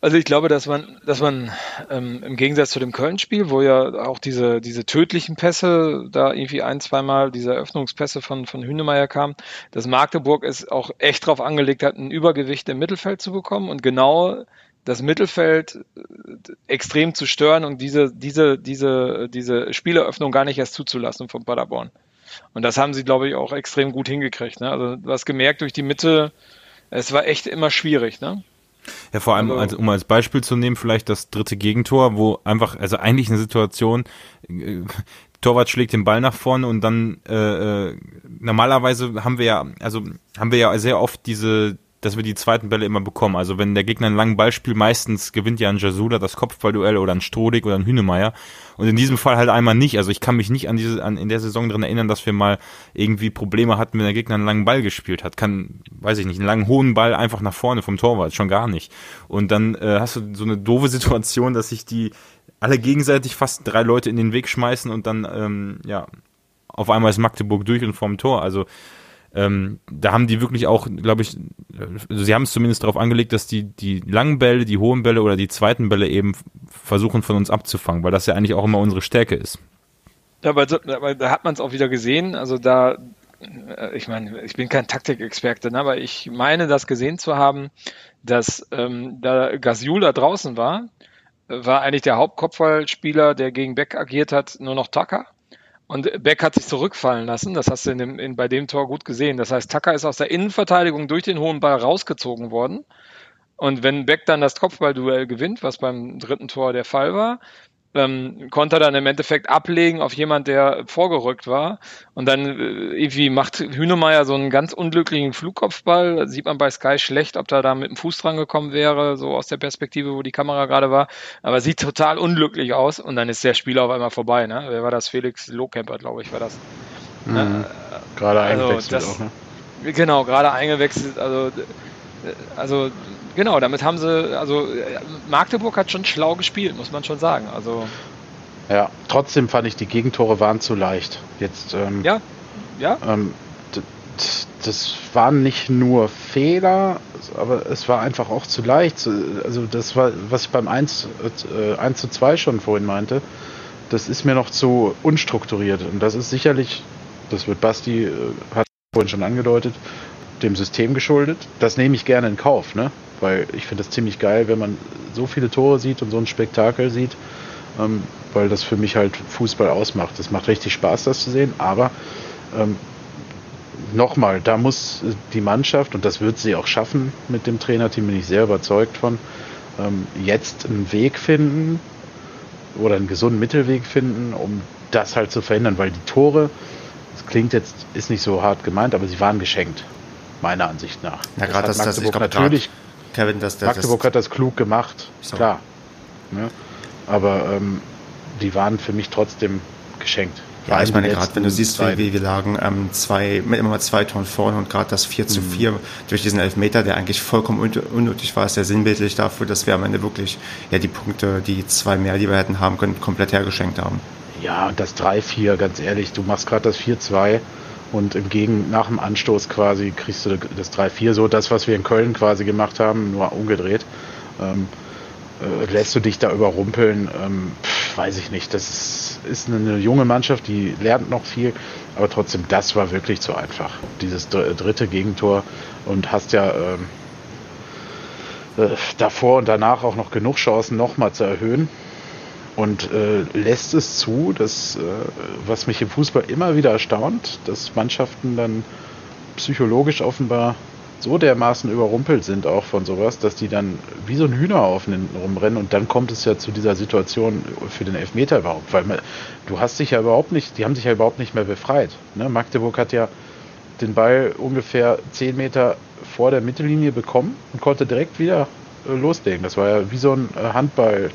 Also ich glaube, dass man, dass man ähm, im Gegensatz zu dem Köln-Spiel, wo ja auch diese, diese tödlichen Pässe, da irgendwie ein, zweimal diese Eröffnungspässe von, von Hünemeyer kamen, dass Magdeburg es auch echt darauf angelegt hat, ein Übergewicht im Mittelfeld zu bekommen und genau das Mittelfeld äh, extrem zu stören und diese, diese, diese, diese Spieleröffnung gar nicht erst zuzulassen von Paderborn. Und das haben sie, glaube ich, auch extrem gut hingekriegt. Ne? Also du hast gemerkt, durch die Mitte, es war echt immer schwierig. Ne? Ja, vor allem, also, um als Beispiel zu nehmen, vielleicht das dritte Gegentor, wo einfach, also eigentlich eine Situation, äh, Torwart schlägt den Ball nach vorne und dann äh, äh, normalerweise haben wir ja, also haben wir ja sehr oft diese dass wir die zweiten Bälle immer bekommen. Also wenn der Gegner einen langen Ball spielt, meistens gewinnt ja ein Jasula das Kopfballduell oder ein Strodig oder ein Hünemeyer. Und in diesem Fall halt einmal nicht. Also ich kann mich nicht an diese, an, in der Saison drin erinnern, dass wir mal irgendwie Probleme hatten, wenn der Gegner einen langen Ball gespielt hat. Kann, weiß ich nicht, einen langen hohen Ball einfach nach vorne vom Torwart, schon gar nicht. Und dann äh, hast du so eine doofe Situation, dass sich die alle gegenseitig fast drei Leute in den Weg schmeißen und dann, ähm, ja, auf einmal ist Magdeburg durch und vorm Tor. Also ähm, da haben die wirklich auch, glaube ich, also sie haben es zumindest darauf angelegt, dass die, die langen Bälle, die hohen Bälle oder die zweiten Bälle eben versuchen von uns abzufangen, weil das ja eigentlich auch immer unsere Stärke ist. Ja, aber, aber da hat man es auch wieder gesehen. Also da, äh, ich meine, ich bin kein Taktikexperte, ne, aber ich meine, das gesehen zu haben, dass ähm, da Gasiul da draußen war, war eigentlich der Hauptkopfballspieler, der gegen Beck agiert hat, nur noch Tucker. Und Beck hat sich zurückfallen lassen. Das hast du in dem, in, bei dem Tor gut gesehen. Das heißt, Tucker ist aus der Innenverteidigung durch den hohen Ball rausgezogen worden. Und wenn Beck dann das Kopfballduell gewinnt, was beim dritten Tor der Fall war, ähm, konnte er dann im Endeffekt ablegen auf jemand, der vorgerückt war. Und dann äh, irgendwie macht Hünemeyer so einen ganz unglücklichen Flugkopfball. Da sieht man bei Sky schlecht, ob er da mit dem Fuß dran gekommen wäre, so aus der Perspektive, wo die Kamera gerade war. Aber sieht total unglücklich aus. Und dann ist der Spieler auf einmal vorbei. Ne? Wer war das? Felix Lohkemper, glaube ich, war das. Mhm. Äh, gerade also eingewechselt das, auch, ne? Genau, gerade eingewechselt. Also, äh, also genau, damit haben sie, also Magdeburg hat schon schlau gespielt, muss man schon sagen. Also ja, trotzdem fand ich die Gegentore waren zu leicht. Jetzt ähm, ja, ja. Ähm, das waren nicht nur Fehler, aber es war einfach auch zu leicht. Also das war, was ich beim 1, äh, 1 zu 2 schon vorhin meinte, das ist mir noch zu unstrukturiert. Und das ist sicherlich, das wird Basti, äh, hat vorhin schon angedeutet, dem System geschuldet. Das nehme ich gerne in Kauf, ne? Weil ich finde es ziemlich geil, wenn man so viele Tore sieht und so ein Spektakel sieht, ähm, weil das für mich halt Fußball ausmacht. Es macht richtig Spaß, das zu sehen, aber ähm, nochmal, da muss die Mannschaft, und das wird sie auch schaffen mit dem Trainerteam, bin ich sehr überzeugt von, ähm, jetzt einen Weg finden oder einen gesunden Mittelweg finden, um das halt zu verhindern, weil die Tore, das klingt jetzt, ist nicht so hart gemeint, aber sie waren geschenkt, meiner Ansicht nach. Ja, gerade das, das, ich glaub, natürlich Kevin, dass der Magdeburg das hat das klug gemacht, so. klar. Ne? Aber ähm, die waren für mich trotzdem geschenkt. Ja, ich meine, gerade wenn du siehst, wie, wie wir lagen ähm, zwei, mit immer zwei Tonnen vorne und gerade das 4 zu 4 mhm. durch diesen Elfmeter, der eigentlich vollkommen unnötig war, ist ja sinnbildlich dafür, dass wir am Ende wirklich ja die Punkte, die zwei mehr, die wir hätten haben können, komplett hergeschenkt haben. Ja, und das 3-4, ganz ehrlich, du machst gerade das 4-2 und im Gegen nach dem Anstoß quasi kriegst du das 3-4, so das, was wir in Köln quasi gemacht haben, nur umgedreht. Ähm, äh, lässt du dich da überrumpeln? Ähm, pf, weiß ich nicht. Das ist, ist eine, junge Mannschaft, die lernt noch viel, aber trotzdem, das war wirklich zu einfach. Dieses dritte Gegentor und hast ja ähm, äh, davor und danach auch noch genug Chancen, nochmal zu erhöhen und äh, lässt es zu, dass, äh, was mich im Fußball immer wieder erstaunt, dass Mannschaften dann psychologisch offenbar so dermaßen überrumpelt sind auch von sowas, dass die dann wie so ein Hühnerhaufen hinten rumrennen und dann kommt es ja zu dieser Situation für den Elfmeter überhaupt, weil man, du hast dich ja überhaupt nicht, die haben sich ja überhaupt nicht mehr befreit. Ne? Magdeburg hat ja den Ball ungefähr 10 Meter vor der Mittellinie bekommen und konnte direkt wieder äh, loslegen. Das war ja wie so ein äh, Handball,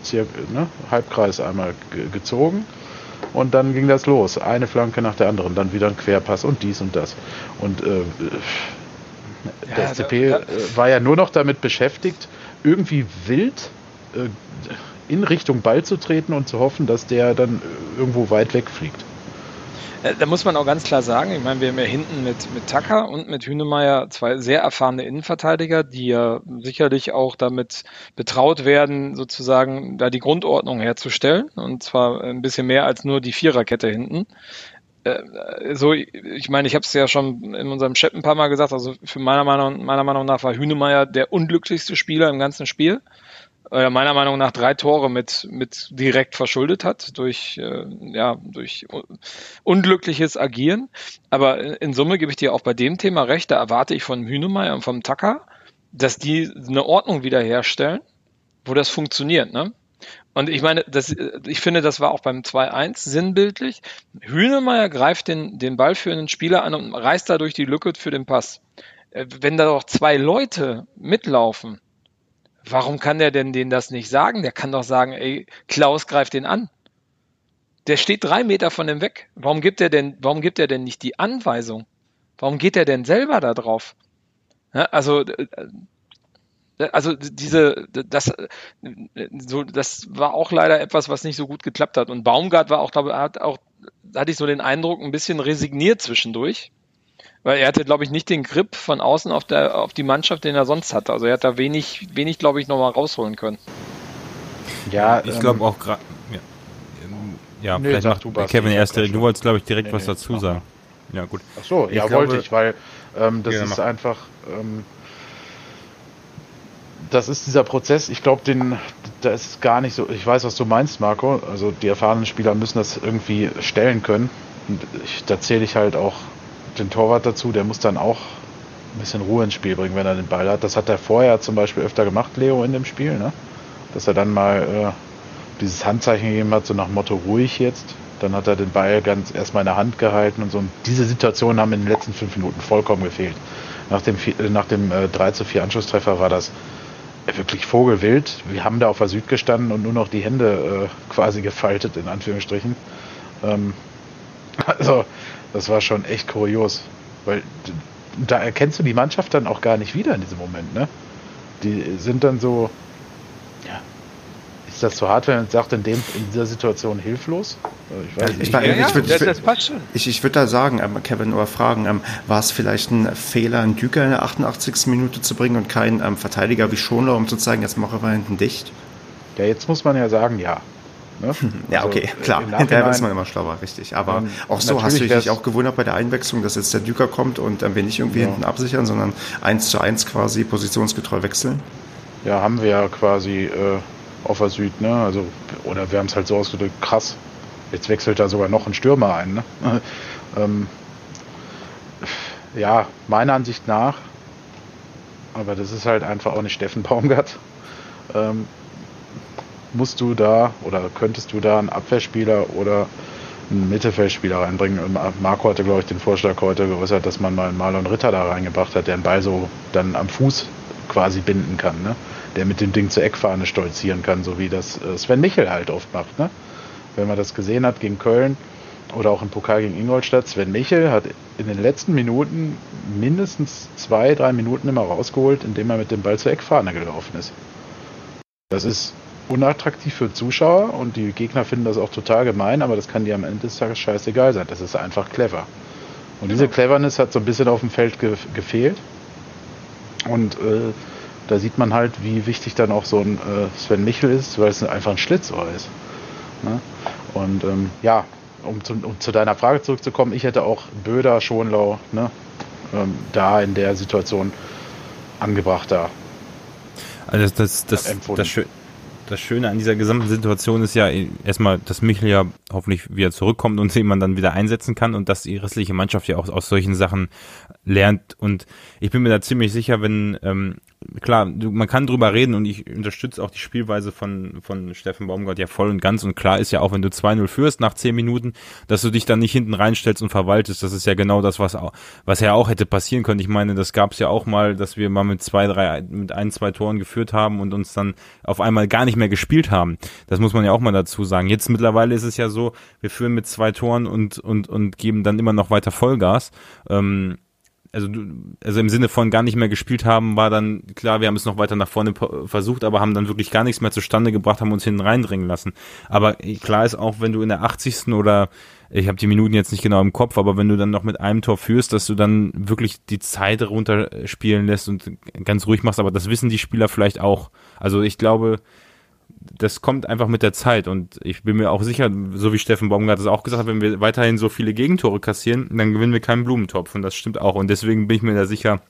ne? Halbkreis einmal gezogen und dann ging das los. Eine Flanke nach der anderen, dann wieder ein Querpass und dies und das. Und äh, der ja, SCP äh, war ja nur noch damit beschäftigt, irgendwie wild in Richtung Ball zu treten und zu hoffen, dass der dann irgendwo weit weg fliegt. Äh, da muss man auch ganz klar sagen, ich meine, wir haben ja hinten mit, mit Tucker und mit Hünemeyer zwei sehr erfahrene Innenverteidiger, die ja sicherlich auch damit betraut werden, sozusagen da die Grundordnung herzustellen. Und zwar ein bisschen mehr als nur die Viererkette hinten. Äh, so, ich meine, ich habe es ja schon in unserem Chat ein paar Mal gesagt, also für meiner Meinung, meiner Meinung nach war Hünemeyer der unglücklichste Spieler im ganzen Spiel äh, meiner Meinung nach drei Tore mit, mit direkt verschuldet hat durch, äh, ja, durch unglückliches Agieren. Aber in Summe gebe ich dir auch bei dem Thema recht, da erwarte ich von Hünemeyer und vom Tacker, dass die eine Ordnung wiederherstellen, wo das funktioniert, ne? Und ich meine, das, ich finde, das war auch beim 2-1 sinnbildlich. Hünemeyer greift den, den ballführenden Spieler an und reißt dadurch die Lücke für den Pass. Äh, wenn da doch zwei Leute mitlaufen, Warum kann der denn denen das nicht sagen? Der kann doch sagen, ey, Klaus greift den an. Der steht drei Meter von dem weg. Warum gibt er denn, warum gibt er denn nicht die Anweisung? Warum geht er denn selber da drauf? Ja, also, äh, also diese, das, so, das war auch leider etwas, was nicht so gut geklappt hat. Und Baumgart war auch, glaube hat auch, hatte ich so den Eindruck, ein bisschen resigniert zwischendurch. Weil er hatte, glaube ich, nicht den Grip von außen auf, der, auf die Mannschaft, den er sonst hatte. Also er hat da wenig, wenig glaube ich, nochmal rausholen können. Ja, ich ähm, glaube auch gerade. Ja, ja nee, vielleicht du Kevin erst direkt. Du wolltest, glaube ich, direkt nee, was dazu ja. sagen. Ja, gut. Ach so, ja, glaube, wollte ich, weil ähm, das ja, ist einfach. Ähm, das ist dieser Prozess, ich glaube, den, da ist gar nicht so, ich weiß, was du meinst, Marco, also die erfahrenen Spieler müssen das irgendwie stellen können. Und ich, da zähle ich halt auch den Torwart dazu, der muss dann auch ein bisschen Ruhe ins Spiel bringen, wenn er den Ball hat. Das hat er vorher zum Beispiel öfter gemacht, Leo, in dem Spiel, ne? Dass er dann mal äh, dieses Handzeichen gegeben hat, so nach Motto ruhig jetzt. Dann hat er den Ball ganz erstmal in der Hand gehalten und so. Und diese Situationen haben in den letzten fünf Minuten vollkommen gefehlt. Nach dem, äh, nach dem äh, 3 zu 4 Anschlusstreffer war das wirklich vogelwild. Wir haben da auf der Süd gestanden und nur noch die Hände äh, quasi gefaltet, in Anführungsstrichen. Ähm, <laughs> also, das war schon echt kurios. Weil da erkennst du die Mannschaft dann auch gar nicht wieder in diesem Moment, ne? Die sind dann so, ja, ist das zu hart, wenn man sagt, in, dem, in dieser Situation hilflos? Ich weiß nicht. Ich, ich, würde ich, ich würd da sagen, ähm, Kevin, oder fragen, ähm, war es vielleicht ein Fehler, einen Düker in der 88. Minute zu bringen und keinen ähm, Verteidiger wie Schonler, um zu zeigen, jetzt machen wir hinten dicht? Ja, jetzt muss man ja sagen, ja. Ne? <laughs> Ja, also okay, klar. Hinterher ist man immer schlauer, richtig. Aber ähm, auch so hast du dich auch gewundert bei der Einwechslung, dass jetzt der Düker kommt und dann wir nicht irgendwie ja. hinten absichern, sondern eins zu eins quasi positionsgetreu wechseln. Ja, haben wir ja quasi äh, auf der Süd, ne? Also, oder wir haben es halt so ausgedrückt, krass. Jetzt wechselt da sogar noch ein Stürmer ein, ne? <laughs> ähm, ja, meiner Ansicht nach, aber das ist halt einfach auch nicht Steffen Baumgart. Ähm, musst du da oder könntest du da einen Abwehrspieler oder einen Mittelfeldspieler reinbringen. Marco hatte, glaube ich, den Vorschlag heute geäußert, dass man mal einen Marlon Ritter da reingebracht hat, der einen Ball so dann am Fuß quasi binden kann, ne? der mit dem Ding zur Eckfahne stolzieren kann, so wie das äh, Sven Michel halt oft macht. Ne? Wenn man das gesehen hat gegen Köln oder auch im Pokal gegen Ingolstadt, Sven Michel hat in den letzten Minuten mindestens zwei, drei Minuten immer rausgeholt, indem er mit dem Ball zur Eckfahne gelaufen ist. Das ist unattraktiv für Zuschauer und die Gegner finden das auch total gemein, aber das kann dir am Ende des Tages scheißegal sein. Das ist einfach clever. Und diese genau. Cleverness hat so ein bisschen auf dem Feld ge gefehlt. Und äh, da sieht man halt, wie wichtig dann auch so ein äh, Sven Michel ist, weil es einfach ein Schlitzohr ist. Ne? Und ähm, ja, um zu, um zu, deiner Frage zurückzukommen, ich hätte auch Böder, Schonlau ne, ähm, da in der Situation angebracht da. Also das, das, das, das, das Schöne an dieser gesamten Situation ist ja erstmal, dass Michel ja hoffentlich wieder zurückkommt und den man dann wieder einsetzen kann und dass die restliche Mannschaft ja auch aus solchen Sachen lernt. Und ich bin mir da ziemlich sicher, wenn ähm, klar, du, man kann drüber reden und ich unterstütze auch die Spielweise von, von Steffen Baumgart ja voll und ganz und klar ist ja auch, wenn du 2-0 führst nach 10 Minuten, dass du dich dann nicht hinten reinstellst und verwaltest. Das ist ja genau das, was auch, was ja auch hätte passieren können. Ich meine, das gab es ja auch mal, dass wir mal mit zwei, drei, mit ein, zwei Toren geführt haben und uns dann auf einmal gar nicht mehr gespielt haben. Das muss man ja auch mal dazu sagen. Jetzt mittlerweile ist es ja so, wir führen mit zwei Toren und, und, und geben dann immer noch weiter Vollgas. Ähm, also, also im Sinne von gar nicht mehr gespielt haben, war dann klar, wir haben es noch weiter nach vorne versucht, aber haben dann wirklich gar nichts mehr zustande gebracht, haben uns hinten reindringen lassen. Aber klar ist auch, wenn du in der 80. oder ich habe die Minuten jetzt nicht genau im Kopf, aber wenn du dann noch mit einem Tor führst, dass du dann wirklich die Zeit runterspielen lässt und ganz ruhig machst, aber das wissen die Spieler vielleicht auch. Also ich glaube, das kommt einfach mit der Zeit. Und ich bin mir auch sicher, so wie Steffen Baumgart es auch gesagt hat, wenn wir weiterhin so viele Gegentore kassieren, dann gewinnen wir keinen Blumentopf. Und das stimmt auch. Und deswegen bin ich mir da sicher,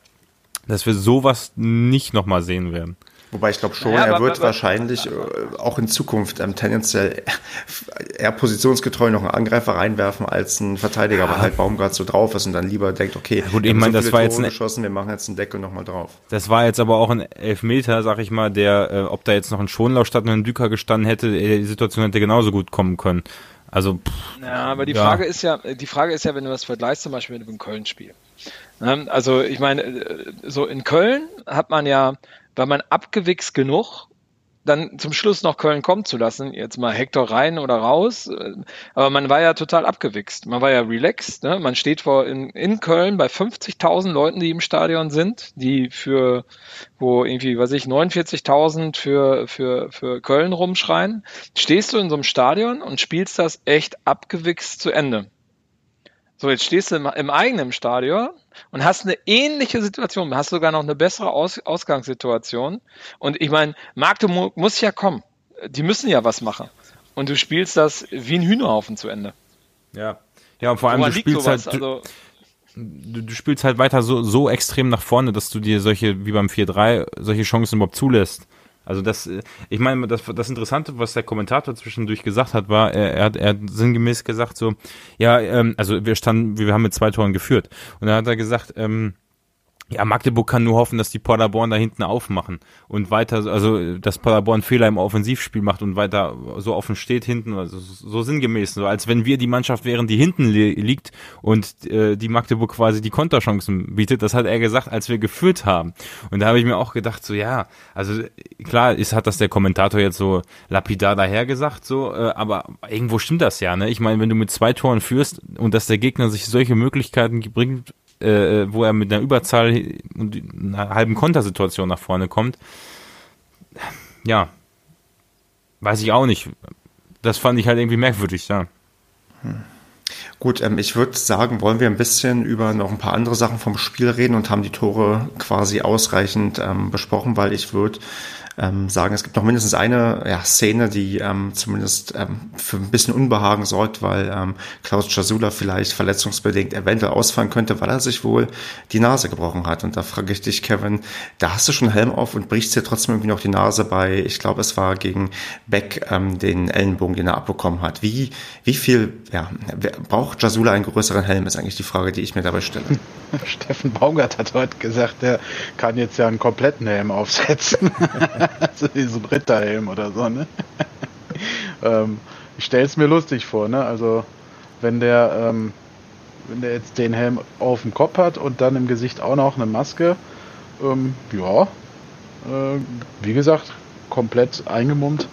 dass wir sowas nicht nochmal sehen werden. Wobei ich glaube schon, ja, er wird aber, wahrscheinlich aber, auch in Zukunft ähm, tendenziell <laughs> eher positionsgetreu noch einen Angreifer reinwerfen als einen Verteidiger, ja. weil halt Baumgart so drauf ist und dann lieber denkt, okay, ja, gut, ich meine, so das war jetzt ein, geschossen, wir machen jetzt einen Deckel nochmal drauf. Das war jetzt aber auch ein Elfmeter, sag ich mal, der, äh, ob da jetzt noch ein Schonlauf statt ein Düker gestanden hätte, die Situation hätte genauso gut kommen können. Also, pff, ja, aber die ja. Frage ist ja, die Frage ist ja, wenn du das vergleichst, zum Beispiel mit dem Köln-Spiel. Ne, also, ich meine, äh, so in Köln hat man ja war man abgewichst genug, dann zum Schluss noch Köln kommen zu lassen. Jetzt mal Hector rein oder raus. Aber man war ja total abgewichst. Man war ja relaxed. Ne? Man steht vor in, in Köln bei 50.000 Leuten, die im Stadion sind, die für, wo irgendwie, weiß ich, 49.000 für, für, für Köln rumschreien. Stehst du in so einem Stadion und spielst das echt abgewichst zu Ende. So, jetzt stehst du im, im eigenen Stadion und hast eine ähnliche Situation, hast sogar noch eine bessere Aus Ausgangssituation. Und ich meine, Magdeburg muss ja kommen. Die müssen ja was machen. Und du spielst das wie ein Hühnerhaufen zu Ende. Ja. Ja, und vor allem, du spielst halt, also, du, du, spielst halt weiter so, so extrem nach vorne, dass du dir solche, wie beim 4-3, solche Chancen überhaupt zulässt. Also das, äh, ich meine, das, das Interessante, was der Kommentator zwischendurch gesagt hat, war, er, er, hat, er hat sinngemäß gesagt so, ja, ähm, also wir standen, wir haben mit zwei Toren geführt. Und dann hat er gesagt, ähm, ja, Magdeburg kann nur hoffen, dass die Paderborn da hinten aufmachen und weiter, also dass Paderborn Fehler im Offensivspiel macht und weiter so offen steht hinten, also so sinngemäß, so als wenn wir die Mannschaft wären, die hinten li liegt und äh, die Magdeburg quasi die Konterchancen bietet. Das hat er gesagt, als wir geführt haben. Und da habe ich mir auch gedacht, so ja, also klar ist, hat das der Kommentator jetzt so lapidar dahergesagt, so, äh, aber irgendwo stimmt das ja, ne? Ich meine, wenn du mit zwei Toren führst und dass der Gegner sich solche Möglichkeiten bringt, äh, wo er mit einer Überzahl und einer halben Kontersituation nach vorne kommt. Ja, weiß ich auch nicht. Das fand ich halt irgendwie merkwürdig, ja. Hm. Gut, ähm, ich würde sagen, wollen wir ein bisschen über noch ein paar andere Sachen vom Spiel reden und haben die Tore quasi ausreichend ähm, besprochen, weil ich würde ähm, sagen, es gibt noch mindestens eine ja, Szene, die ähm, zumindest ähm, für ein bisschen Unbehagen sorgt, weil ähm, Klaus Chasula vielleicht verletzungsbedingt eventuell ausfallen könnte, weil er sich wohl die Nase gebrochen hat. Und da frage ich dich, Kevin, da hast du schon Helm auf und brichst dir trotzdem irgendwie noch die Nase bei, ich glaube, es war gegen Beck ähm, den Ellenbogen, den er abbekommen hat. Wie, wie viel, ja, braucht Jasula einen größeren Helm, ist eigentlich die Frage, die ich mir dabei stelle. <laughs> Steffen Baumgart hat heute gesagt, der kann jetzt ja einen kompletten Helm aufsetzen. <laughs> also <laughs> so ein Ritterhelm oder so, ne? <laughs> ähm, ich stelle es mir lustig vor, ne? Also wenn der, ähm, wenn der jetzt den Helm auf dem Kopf hat und dann im Gesicht auch noch eine Maske, ähm, ja, äh, wie gesagt, komplett eingemummt.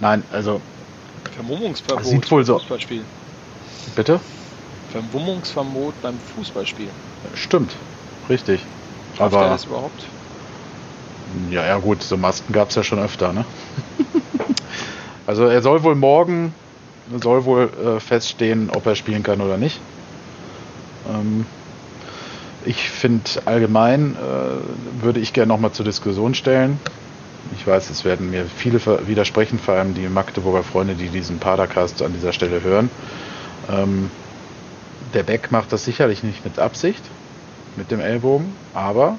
Nein, also Vermummungsverbot sieht wohl so. Fußballspiel. Bitte? Vermummungsverbot beim Fußballspiel. Stimmt, richtig. Darf Aber das überhaupt? Ja, ja gut, so Masken gab es ja schon öfter, ne? <laughs> also er soll wohl morgen, soll wohl äh, feststehen, ob er spielen kann oder nicht. Ähm, ich finde allgemein, äh, würde ich gerne nochmal zur Diskussion stellen. Ich weiß, es werden mir viele widersprechen, vor allem die Magdeburger Freunde, die diesen Padercast an dieser Stelle hören. Ähm, der Beck macht das sicherlich nicht mit Absicht, mit dem Ellbogen, aber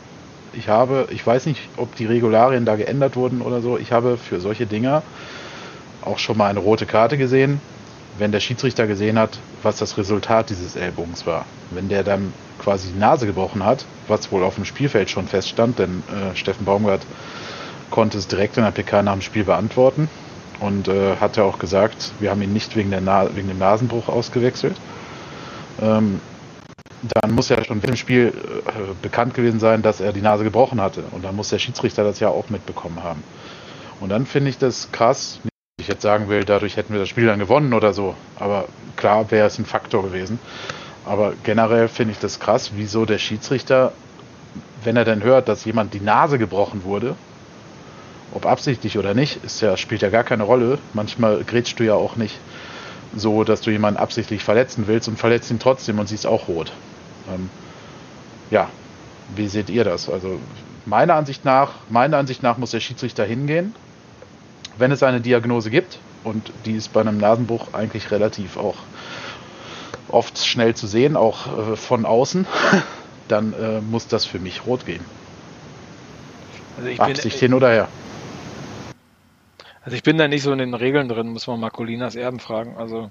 ich habe, ich weiß nicht, ob die Regularien da geändert wurden oder so. Ich habe für solche Dinger auch schon mal eine rote Karte gesehen, wenn der Schiedsrichter gesehen hat, was das Resultat dieses Ellbogens war. Wenn der dann quasi die Nase gebrochen hat, was wohl auf dem Spielfeld schon feststand, denn äh, Steffen Baumgart konnte es direkt in der PK nach dem Spiel beantworten und äh, hat ja auch gesagt, wir haben ihn nicht wegen, der Na wegen dem Nasenbruch ausgewechselt. Ähm, dann muss ja schon im Spiel äh, bekannt gewesen sein, dass er die Nase gebrochen hatte. Und dann muss der Schiedsrichter das ja auch mitbekommen haben. Und dann finde ich das krass. Ich jetzt sagen will, dadurch hätten wir das Spiel dann gewonnen oder so. Aber klar wäre es ein Faktor gewesen. aber generell finde ich das krass, wieso der Schiedsrichter, wenn er dann hört, dass jemand die Nase gebrochen wurde, ob absichtlich oder nicht, ist ja, spielt ja gar keine Rolle. Manchmal grätschst du ja auch nicht so, dass du jemanden absichtlich verletzen willst und verletzt ihn trotzdem und siehst auch rot. Ähm, ja, wie seht ihr das? Also meiner Ansicht nach, meiner Ansicht nach muss der Schiedsrichter hingehen, wenn es eine Diagnose gibt und die ist bei einem Nasenbruch eigentlich relativ auch oft schnell zu sehen, auch äh, von außen, <laughs> dann äh, muss das für mich rot gehen. Also Absicht bin, hin oder her. Also ich bin da nicht so in den Regeln drin, muss man Marcolinas Erben fragen. Also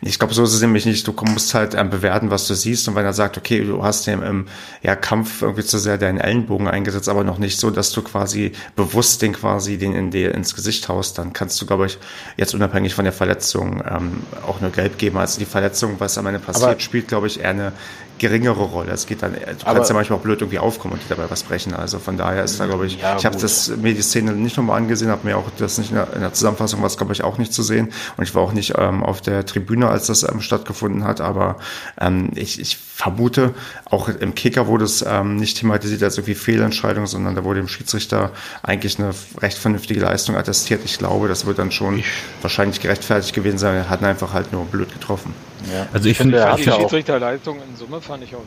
ich glaube, so ist es nämlich nicht. Du musst halt ähm, bewerten, was du siehst. Und wenn er sagt, okay, du hast im, im ja, Kampf irgendwie zu sehr deinen Ellenbogen eingesetzt, aber noch nicht so, dass du quasi bewusst den quasi den in dir ins Gesicht haust, dann kannst du, glaube ich, jetzt unabhängig von der Verletzung ähm, auch nur gelb geben. Also die Verletzung, was am Ende passiert, aber spielt, glaube ich, eher eine geringere Rolle. Es geht dann, du aber, kannst ja manchmal auch blöd irgendwie aufkommen und dabei was brechen. Also von daher ist da, glaube ich, ja, ich habe das mir die Szene nicht nochmal angesehen, habe mir auch das nicht in der, in der Zusammenfassung was, glaube ich, auch nicht zu sehen. Und ich war auch nicht ähm, auf der Tribüne, als das ähm, stattgefunden hat. Aber ähm, ich, ich vermute, auch im Kicker wurde es ähm, nicht thematisiert als irgendwie Fehlentscheidung, sondern da wurde dem Schiedsrichter eigentlich eine recht vernünftige Leistung attestiert. Ich glaube, das wird dann schon ich wahrscheinlich gerechtfertigt gewesen sein. Er hat einfach halt nur blöd getroffen. Ja. Also ich, finde, die Schiedsrichterleistung in Summe fand ich auch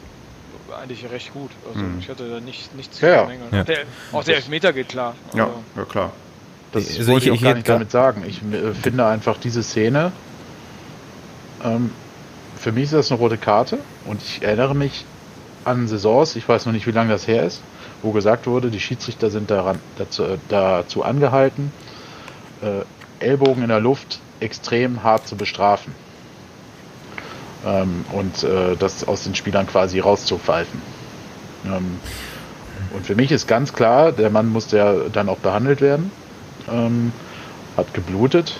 eigentlich recht gut. Also mhm. ich hatte da nicht, nichts zu ja, ja. Der, auch der Elfmeter geht klar. Also ja, ja, klar. Das also wollte ich, ich auch gar nicht damit sagen. Ich äh, finde einfach diese Szene, ähm, für mich ist das eine rote Karte und ich erinnere mich an Saisons, ich weiß noch nicht, wie lange das her ist, wo gesagt wurde, die Schiedsrichter sind daran, dazu, äh, dazu angehalten, äh, Ellbogen in der Luft extrem hart zu bestrafen ähm, und äh, das aus den Spielern quasi rauszupfeifen. Ähm, und für mich ist ganz klar, der Mann musste ja dann auch behandelt werden, ähm, hat geblutet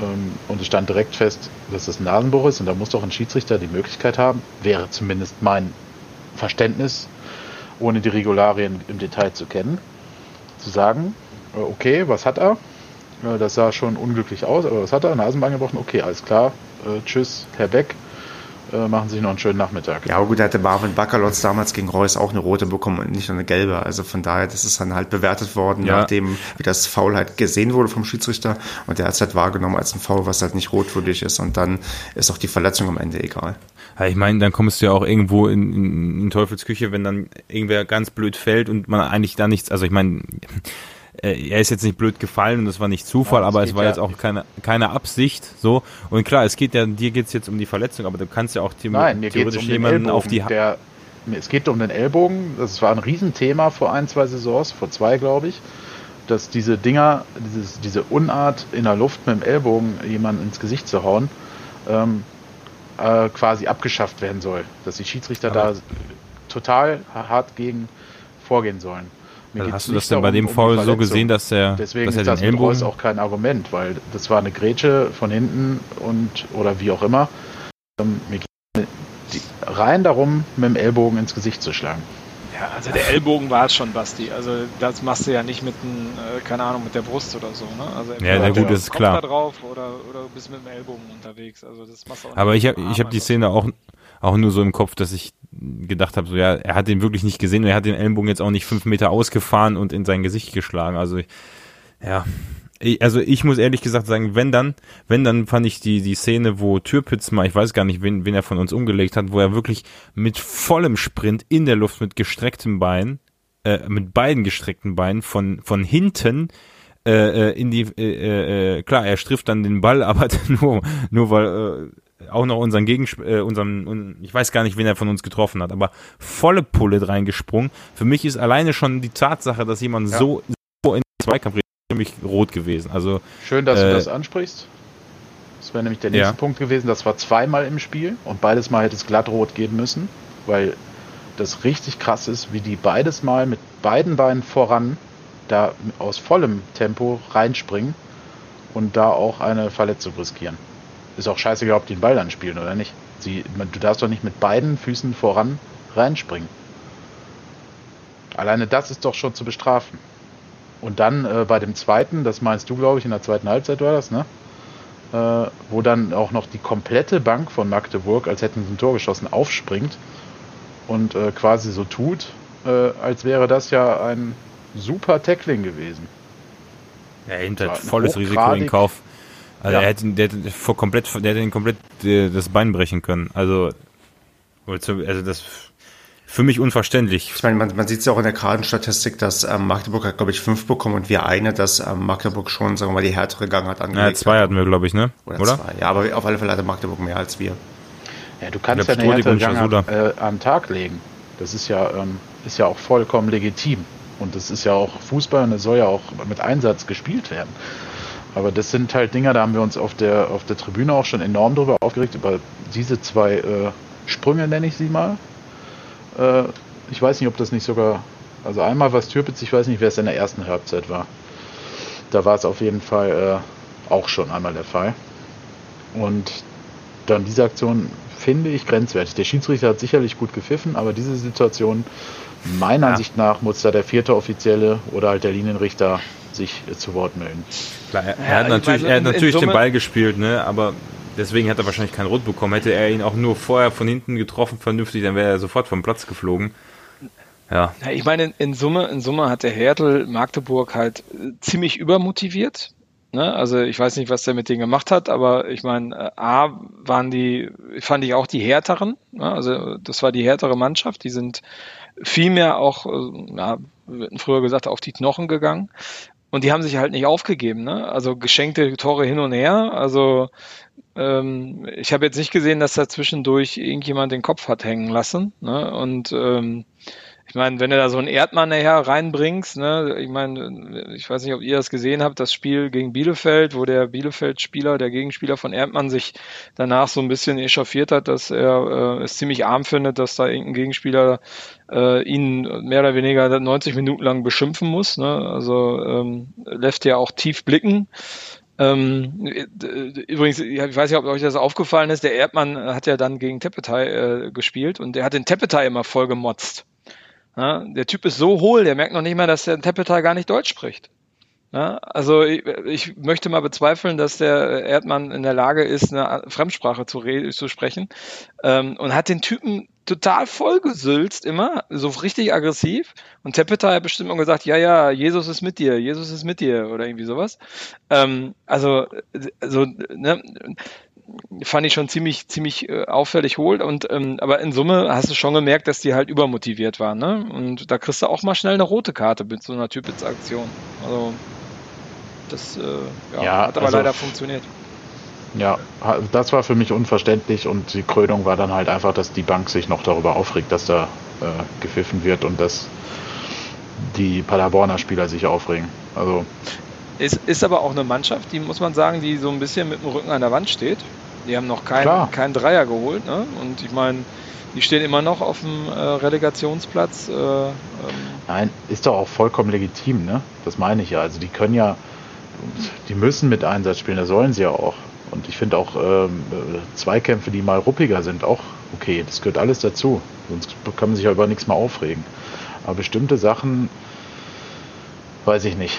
ähm, und es stand direkt fest, dass das ein Nasenbruch ist und da muss doch ein Schiedsrichter die Möglichkeit haben, wäre zumindest mein Verständnis, ohne die Regularien im Detail zu kennen, zu sagen, äh, okay, was hat er? Äh, das sah schon unglücklich aus, aber was hat er? Nasenbein gebrochen? Okay, alles klar. Äh, tschüss, Herr Beck äh, machen sich noch einen schönen Nachmittag. Ja, aber gut, da hatte Marvin Bakalotz damals gegen Reus auch eine rote bekommen und nicht nur eine gelbe. Also von daher, das ist dann halt bewertet worden, ja. nachdem wie das Foul halt gesehen wurde vom Schiedsrichter und der hat es halt wahrgenommen als ein Foul, was halt nicht rotwürdig ist und dann ist auch die Verletzung am Ende egal. Ja, ich meine, dann kommst du ja auch irgendwo in, in, in Teufelsküche, wenn dann irgendwer ganz blöd fällt und man eigentlich da nichts, also ich meine, er ist jetzt nicht blöd gefallen und das war nicht Zufall, ja, aber es war ja jetzt auch keine, keine Absicht. So. Und klar, es geht ja, dir geht es jetzt um die Verletzung, aber du kannst ja auch Nein, mir theoretisch um jemanden auf die der, Es geht um den Ellbogen. Das war ein Riesenthema vor ein, zwei Saisons, vor zwei, glaube ich. Dass diese Dinger, dieses, diese Unart in der Luft mit dem Ellbogen jemanden ins Gesicht zu hauen, ähm, äh, quasi abgeschafft werden soll. Dass die Schiedsrichter aber da total hart gegen vorgehen sollen. Also hast du das denn bei dem um Foul so gesehen, dass er, Deswegen dass er ist den das auch kein Argument, weil das war eine Grätsche von hinten und oder wie auch immer. Ähm, mir geht die, rein darum, mit dem Ellbogen ins Gesicht zu schlagen. Ja, also der Ellbogen war es schon, Basti. Also das machst du ja nicht mit, ein, äh, keine Ahnung, mit der Brust oder so. Ne? Also ja, na gut, das ist klar. Da drauf oder, oder bist mit dem Ellbogen unterwegs. Also das machst du auch Aber ich habe ich hab die Szene auch, auch nur so im Kopf, dass ich gedacht habe, so ja, er hat den wirklich nicht gesehen und er hat den Ellenbogen jetzt auch nicht fünf Meter ausgefahren und in sein Gesicht geschlagen. Also ja, also ich muss ehrlich gesagt sagen, wenn dann, wenn dann fand ich die die Szene, wo Türpitz mal, ich weiß gar nicht, wen, wen er von uns umgelegt hat, wo er wirklich mit vollem Sprint in der Luft mit gestrecktem Bein, äh, mit beiden gestreckten Beinen von von hinten äh, äh in die äh, äh, klar, er strifft dann den Ball, <laughs> aber nur nur weil äh, auch noch unseren Gegensp äh, unseren, ich weiß gar nicht, wen er von uns getroffen hat, aber volle Pulle reingesprungen. Für mich ist alleine schon die Tatsache, dass jemand ja. so, so in den Zweikampf nämlich rot gewesen. Also schön, dass äh, du das ansprichst. Das wäre nämlich der nächste ja. Punkt gewesen. Das war zweimal im Spiel und beides Mal hätte es glatt rot geben müssen, weil das richtig krass ist, wie die beides Mal mit beiden Beinen voran da aus vollem Tempo reinspringen und da auch eine Verletzung riskieren. Ist auch scheißegal, ob die den Ball dann spielen oder nicht. Sie, du darfst doch nicht mit beiden Füßen voran reinspringen. Alleine das ist doch schon zu bestrafen. Und dann äh, bei dem zweiten, das meinst du, glaube ich, in der zweiten Halbzeit war das, ne? äh, wo dann auch noch die komplette Bank von Magdeburg, als hätten sie ein Tor geschossen, aufspringt und äh, quasi so tut, äh, als wäre das ja ein super Tackling gewesen. Er nimmt halt volles Risiko in Kauf. Also ja. er hätte, der, hätte vor komplett, der hätte ihn komplett äh, das Bein brechen können. Also, also das für mich unverständlich. Ich meine, man, man sieht es ja auch in der Kartenstatistik, dass ähm, Magdeburg hat, glaube ich, fünf bekommen und wir eine, dass ähm, Magdeburg schon, sagen wir mal, die härtere Gang hat angelegt. Ja, zwei hatten wir, glaube ich, ne? Oder, Oder? zwei. Ja, aber auf alle Fälle hatte Magdeburg mehr als wir. Ja, du kannst ja eine härtere Gang an, äh, an den Tag legen. Das ist ja, ähm, ist ja auch vollkommen legitim. Und das ist ja auch Fußball und es soll ja auch mit Einsatz gespielt werden. Aber das sind halt Dinger, da haben wir uns auf der, auf der Tribüne auch schon enorm drüber aufgeregt, über diese zwei äh, Sprünge, nenne ich sie mal. Äh, ich weiß nicht, ob das nicht sogar, also einmal war es Türpitz, ich weiß nicht, wer es in der ersten Halbzeit war. Da war es auf jeden Fall äh, auch schon einmal der Fall. Und dann diese Aktion finde ich grenzwertig. Der Schiedsrichter hat sicherlich gut gepfiffen, aber diese Situation, meiner ja. Ansicht nach, muss da der vierte Offizielle oder halt der Linienrichter sich äh, zu Wort melden. Klar, er, er hat natürlich, meine, er hat natürlich den Ball gespielt, ne? aber deswegen hat er wahrscheinlich kein Rot bekommen. Hätte er ihn auch nur vorher von hinten getroffen, vernünftig, dann wäre er sofort vom Platz geflogen. Ja. ja ich meine, in Summe, in Summe hat der Hertel Magdeburg halt äh, ziemlich übermotiviert. Ne? Also ich weiß nicht, was der mit denen gemacht hat, aber ich meine, äh, A waren die, fand ich auch die härteren. Ne? Also das war die härtere Mannschaft. Die sind viel mehr auch, ja, früher gesagt, auf die Knochen gegangen. Und die haben sich halt nicht aufgegeben, ne? Also geschenkte Tore hin und her. Also ähm, ich habe jetzt nicht gesehen, dass da zwischendurch irgendjemand den Kopf hat hängen lassen. Ne? Und ähm, ich meine, wenn du da so einen Erdmann nachher reinbringst, ne, ich meine, ich weiß nicht, ob ihr das gesehen habt, das Spiel gegen Bielefeld, wo der Bielefeld-Spieler, der Gegenspieler von Erdmann sich danach so ein bisschen echauffiert hat, dass er äh, es ziemlich arm findet, dass da irgendein Gegenspieler äh, ihn mehr oder weniger 90 Minuten lang beschimpfen muss. Ne? Also ähm, lässt ja auch tief blicken. Ähm, übrigens, ich weiß nicht, ob euch das aufgefallen ist, der Erdmann hat ja dann gegen Tepetai äh, gespielt und der hat den Tepetai immer voll gemotzt. Ja, der Typ ist so hohl, der merkt noch nicht mal, dass der Tepetal gar nicht Deutsch spricht. Ja, also ich, ich, möchte mal bezweifeln, dass der Erdmann in der Lage ist, eine Fremdsprache zu, zu sprechen ähm, und hat den Typen total vollgesülzt immer, so richtig aggressiv. Und Tepeta hat bestimmt immer gesagt, ja, ja, Jesus ist mit dir, Jesus ist mit dir oder irgendwie sowas. Ähm, also, so, ne, fand ich schon ziemlich, ziemlich äh, auffällig holt. Und ähm, aber in Summe hast du schon gemerkt, dass die halt übermotiviert waren. Ne? Und da kriegst du auch mal schnell eine rote Karte mit so einer Typitz-Aktion. Also das äh, ja, ja, hat aber also, leider funktioniert. Ja, das war für mich unverständlich und die Krönung war dann halt einfach, dass die Bank sich noch darüber aufregt, dass da äh, gepfiffen wird und dass die Paderborner Spieler sich aufregen. Also es ist aber auch eine Mannschaft, die muss man sagen, die so ein bisschen mit dem Rücken an der Wand steht. Die haben noch keinen kein Dreier geholt. Ne? Und ich meine, die stehen immer noch auf dem äh, Relegationsplatz. Äh, ähm. Nein, ist doch auch vollkommen legitim. Ne? Das meine ich ja. Also die können ja, die müssen mit Einsatz spielen, das sollen sie ja auch. Und ich finde auch ähm, Zweikämpfe, die mal ruppiger sind, auch okay. Das gehört alles dazu. Sonst kann man sich ja über nichts mehr aufregen. Aber bestimmte Sachen, weiß ich nicht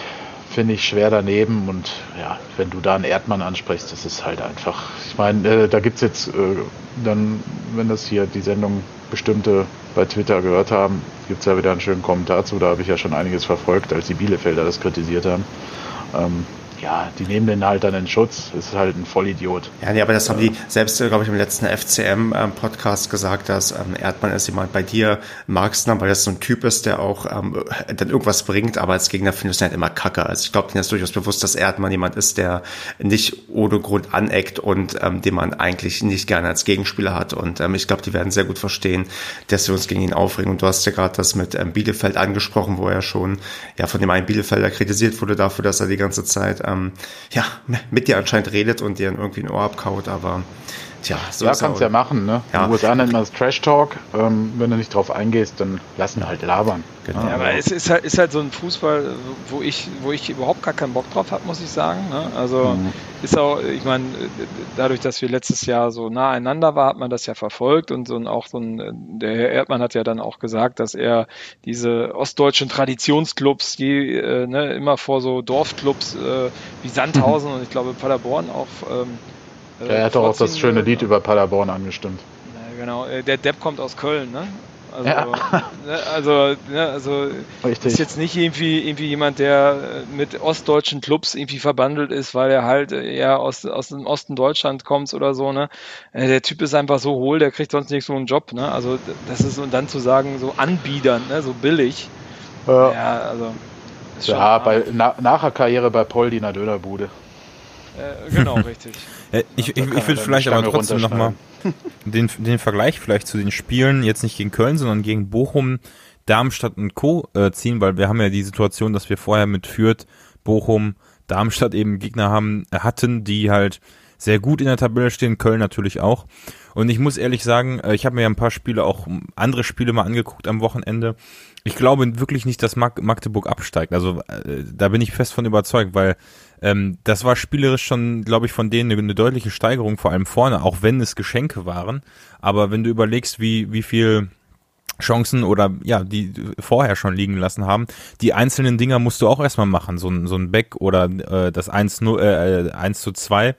finde ich schwer daneben. Und ja, wenn du da einen Erdmann ansprichst, das ist halt einfach. Ich meine, äh, da gibt es jetzt äh, dann, wenn das hier die Sendung bestimmte bei Twitter gehört haben, gibt es ja wieder einen schönen Kommentar zu. Da habe ich ja schon einiges verfolgt, als die Bielefelder das kritisiert haben. Ähm, ja, die nehmen den halt dann in Schutz. Ist halt ein Vollidiot. Ja, nee, aber das haben die selbst, äh, glaube ich, im letzten FCM-Podcast ähm, gesagt, dass ähm, Erdmann ist jemand bei dir magst, weil das so ein Typ ist, der auch ähm, dann irgendwas bringt, aber als Gegner findest du halt immer Kacke. Also ich glaube, dir ist durchaus bewusst, dass Erdmann jemand ist, der nicht ohne Grund aneckt und ähm, den man eigentlich nicht gerne als Gegenspieler hat. Und ähm, ich glaube, die werden sehr gut verstehen, dass wir uns gegen ihn aufregen. Und du hast ja gerade das mit ähm, Bielefeld angesprochen, wo er schon ja von dem einen Bielefelder kritisiert wurde dafür, dass er die ganze Zeit ähm, ja, <laughs> mit dir anscheinend redet und dir irgendwie ein Ohr abkaut, aber Tja, so ja, kannst ja machen. Ne? Ja. In den USA nennt man das Trash Talk. Ähm, wenn du nicht drauf eingehst, dann lassen halt labern. Genau. Ja, aber es ist halt, ist halt so ein Fußball, wo ich, wo ich überhaupt gar keinen Bock drauf habe, muss ich sagen. Ne? Also mhm. ist auch, ich meine, dadurch, dass wir letztes Jahr so nah einander waren, hat man das ja verfolgt und so und auch so ein, der Herr Erdmann hat ja dann auch gesagt, dass er diese ostdeutschen Traditionsclubs, die äh, ne, immer vor so Dorfclubs äh, wie Sandhausen mhm. und ich glaube Paderborn auch ähm, äh, er hat doch auch das schöne Lied über Paderborn angestimmt. genau, äh, der Depp kommt aus Köln, ne? Also, ja. <laughs> ne, also, ne, also ist jetzt nicht irgendwie, irgendwie jemand, der äh, mit ostdeutschen Clubs irgendwie verbandelt ist, weil er halt eher aus, aus dem Osten Deutschland kommt oder so, ne? Der Typ ist einfach so hohl, der kriegt sonst nicht so einen Job, ne? Also das ist und dann zu sagen, so anbiedern, ne? So billig. Ja, ja also. Ja, bei, na, nach der Karriere bei Poldi in der Dönerbude. Äh, genau, <laughs> richtig. Äh, ich ich, ich würde vielleicht aber trotzdem nochmal den, den Vergleich vielleicht zu den Spielen, jetzt nicht gegen Köln, sondern gegen Bochum, Darmstadt und Co. Äh, ziehen, weil wir haben ja die Situation, dass wir vorher mit Fürth, Bochum, Darmstadt eben Gegner haben, äh, hatten, die halt sehr gut in der Tabelle stehen, Köln natürlich auch. Und ich muss ehrlich sagen, ich habe mir ja ein paar Spiele, auch andere Spiele mal angeguckt am Wochenende. Ich glaube wirklich nicht, dass Magdeburg absteigt. Also da bin ich fest von überzeugt, weil ähm, das war spielerisch schon, glaube ich, von denen eine, eine, deutliche Steigerung, vor allem vorne, auch wenn es Geschenke waren. Aber wenn du überlegst, wie, wie viel Chancen oder ja, die vorher schon liegen lassen haben. Die einzelnen Dinger musst du auch erstmal machen, so ein, so ein Back oder äh, das 1, äh, 1 zu 2.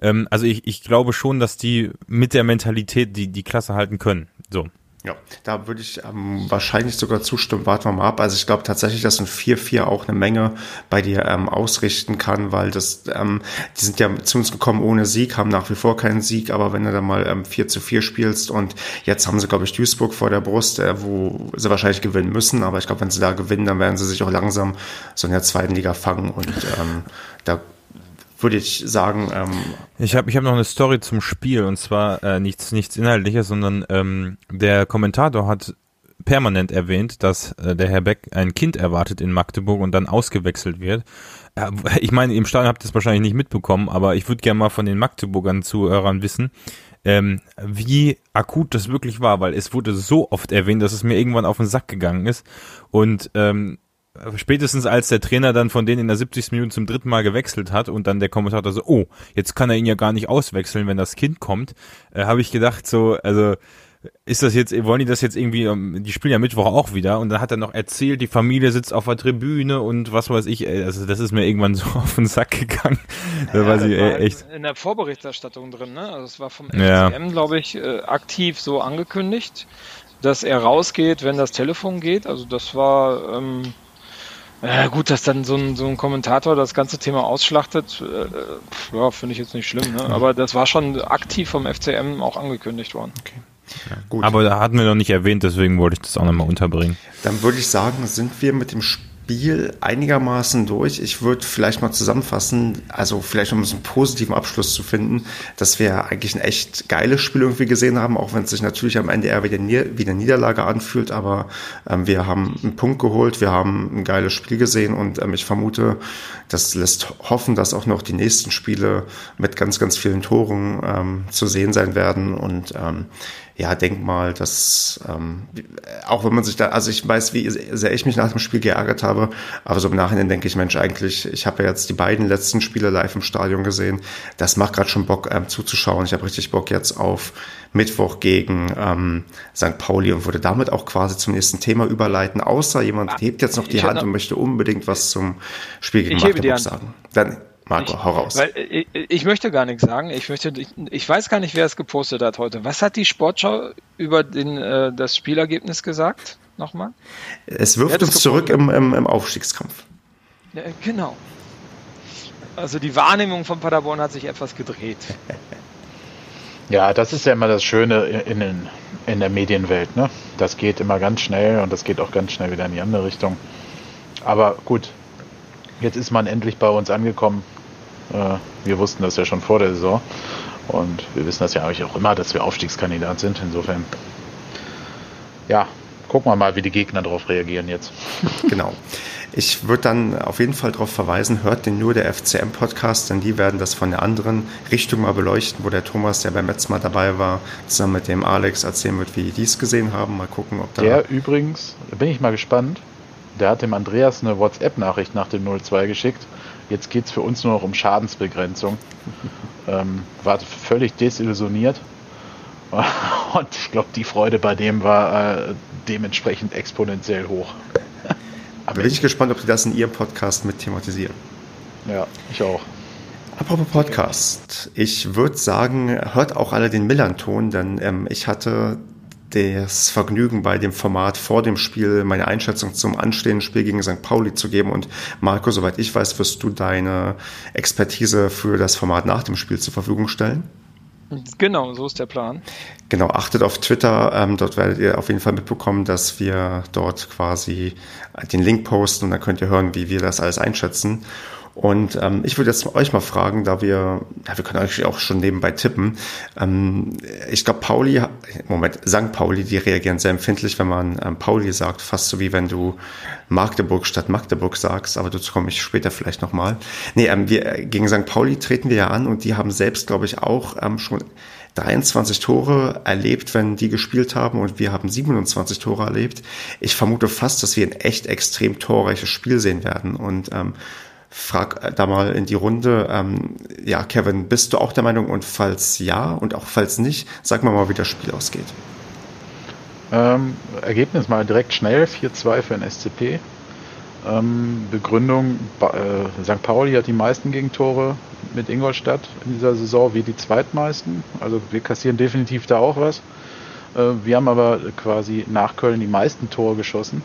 Ähm, also ich, ich glaube schon, dass die mit der Mentalität die, die Klasse halten können. So. Ja, da würde ich ähm, wahrscheinlich sogar zustimmen. Warten wir mal ab. Also ich glaube tatsächlich, dass ein 4-4 auch eine Menge bei dir ähm, ausrichten kann, weil das, ähm, die sind ja zu uns gekommen ohne Sieg, haben nach wie vor keinen Sieg, aber wenn du dann mal ähm, 4 zu 4 spielst und jetzt haben sie, glaube ich, Duisburg vor der Brust, äh, wo sie wahrscheinlich gewinnen müssen, aber ich glaube, wenn sie da gewinnen, dann werden sie sich auch langsam so in der zweiten Liga fangen und ähm, da würde ich sagen. Ähm, ich habe ich hab noch eine Story zum Spiel und zwar äh, nichts, nichts Inhaltliches, sondern ähm, der Kommentator hat permanent erwähnt, dass äh, der Herr Beck ein Kind erwartet in Magdeburg und dann ausgewechselt wird. Äh, ich meine, im Stadion habt ihr das wahrscheinlich nicht mitbekommen, aber ich würde gerne mal von den Magdeburgern Zuhörern wissen, ähm, wie akut das wirklich war, weil es wurde so oft erwähnt, dass es mir irgendwann auf den Sack gegangen ist. Und ähm, spätestens als der Trainer dann von denen in der 70. Minute zum dritten Mal gewechselt hat und dann der Kommentator so, oh, jetzt kann er ihn ja gar nicht auswechseln, wenn das Kind kommt, äh, habe ich gedacht so, also ist das jetzt, wollen die das jetzt irgendwie, ähm, die spielen ja Mittwoch auch wieder und dann hat er noch erzählt, die Familie sitzt auf der Tribüne und was weiß ich, also das ist mir irgendwann <laughs> so auf den Sack gegangen. da ja, war sie war echt. In der Vorberichterstattung drin, ne? Also es war vom FCM, ja. glaube ich, äh, aktiv so angekündigt, dass er rausgeht, wenn das Telefon geht. Also das war, ähm, ja, gut, dass dann so ein, so ein Kommentator das ganze Thema ausschlachtet, äh, ja, finde ich jetzt nicht schlimm, ne? aber das war schon aktiv vom FCM auch angekündigt worden. Okay. Ja, gut. Aber da hatten wir noch nicht erwähnt, deswegen wollte ich das auch nochmal unterbringen. Dann würde ich sagen, sind wir mit dem Spiel Spiel einigermaßen durch. Ich würde vielleicht mal zusammenfassen, also vielleicht um einen positiven Abschluss zu finden, dass wir eigentlich ein echt geiles Spiel irgendwie gesehen haben, auch wenn es sich natürlich am Ende eher wie eine Niederlage anfühlt, aber ähm, wir haben einen Punkt geholt, wir haben ein geiles Spiel gesehen und ähm, ich vermute, das lässt hoffen, dass auch noch die nächsten Spiele mit ganz, ganz vielen Toren ähm, zu sehen sein werden und ähm, ja, denk mal, dass ähm, auch wenn man sich da, also ich weiß, wie sehr ich mich nach dem Spiel geärgert habe, aber so im Nachhinein denke ich, Mensch, eigentlich, ich habe ja jetzt die beiden letzten Spiele live im Stadion gesehen. Das macht gerade schon Bock ähm, zuzuschauen. Ich habe richtig Bock jetzt auf Mittwoch gegen ähm, St. Pauli und würde damit auch quasi zum nächsten Thema überleiten, außer jemand hebt jetzt noch die Hand und möchte unbedingt was zum Spiel gegen Magdeburg sagen. Dann Marco, ich, hau raus. Weil, ich, ich, möchte gar nichts sagen. Ich möchte, ich, ich, weiß gar nicht, wer es gepostet hat heute. Was hat die Sportschau über den, äh, das Spielergebnis gesagt? Nochmal? Es wirft uns zurück im, im, im Aufstiegskampf. Ja, genau. Also die Wahrnehmung von Paderborn hat sich etwas gedreht. <laughs> Ja, das ist ja immer das Schöne in, in, in der Medienwelt. Ne? Das geht immer ganz schnell und das geht auch ganz schnell wieder in die andere Richtung. Aber gut, jetzt ist man endlich bei uns angekommen. Äh, wir wussten das ja schon vor der Saison. Und wir wissen das ja eigentlich auch immer, dass wir Aufstiegskandidat sind. Insofern, ja, gucken wir mal, wie die Gegner darauf reagieren jetzt. <laughs> <laughs> Genau. Ich würde dann auf jeden Fall darauf verweisen, hört den nur der FCM-Podcast, denn die werden das von der anderen Richtung mal beleuchten, wo der Thomas, der beim letzten Mal dabei war, zusammen mit dem Alex erzählen wird, wie die es gesehen haben. Mal gucken, ob da. Der übrigens, da bin ich mal gespannt, der hat dem Andreas eine WhatsApp-Nachricht nach dem 02 geschickt. Jetzt geht es für uns nur noch um Schadensbegrenzung. <laughs> ähm, war völlig desillusioniert. <laughs> Und ich glaube, die Freude bei dem war äh, dementsprechend exponentiell hoch. <laughs> Aber bin ich gespannt, ob Sie das in Ihrem Podcast mit thematisieren. Ja, ich auch. Apropos Podcast. Ich würde sagen, hört auch alle den Millern-Ton, denn ähm, ich hatte das Vergnügen bei dem Format vor dem Spiel meine Einschätzung zum anstehenden Spiel gegen St. Pauli zu geben. Und Marco, soweit ich weiß, wirst du deine Expertise für das Format nach dem Spiel zur Verfügung stellen. Genau, so ist der Plan. Genau, achtet auf Twitter. Ähm, dort werdet ihr auf jeden Fall mitbekommen, dass wir dort quasi den Link posten und dann könnt ihr hören, wie wir das alles einschätzen. Und ähm, ich würde jetzt euch mal fragen, da wir, ja, wir können eigentlich auch schon nebenbei tippen. Ähm, ich glaube, Pauli, Moment, St. Pauli, die reagieren sehr empfindlich, wenn man ähm, Pauli sagt, fast so wie wenn du Magdeburg statt Magdeburg sagst, aber dazu komme ich später vielleicht nochmal. Nee, ähm, wir, gegen St. Pauli treten wir ja an und die haben selbst, glaube ich, auch ähm, schon 23 Tore erlebt, wenn die gespielt haben und wir haben 27 Tore erlebt. Ich vermute fast, dass wir ein echt extrem torreiches Spiel sehen werden und ähm, frag da mal in die Runde. Ähm, ja, Kevin, bist du auch der Meinung? Und falls ja und auch falls nicht, sag mal mal, wie das Spiel ausgeht. Ähm, Ergebnis mal direkt schnell, 4-2 für den SCP. Ähm, Begründung, äh, St. Pauli hat die meisten Gegentore mit Ingolstadt in dieser Saison, wie die zweitmeisten. Also wir kassieren definitiv da auch was. Äh, wir haben aber quasi nach Köln die meisten Tore geschossen.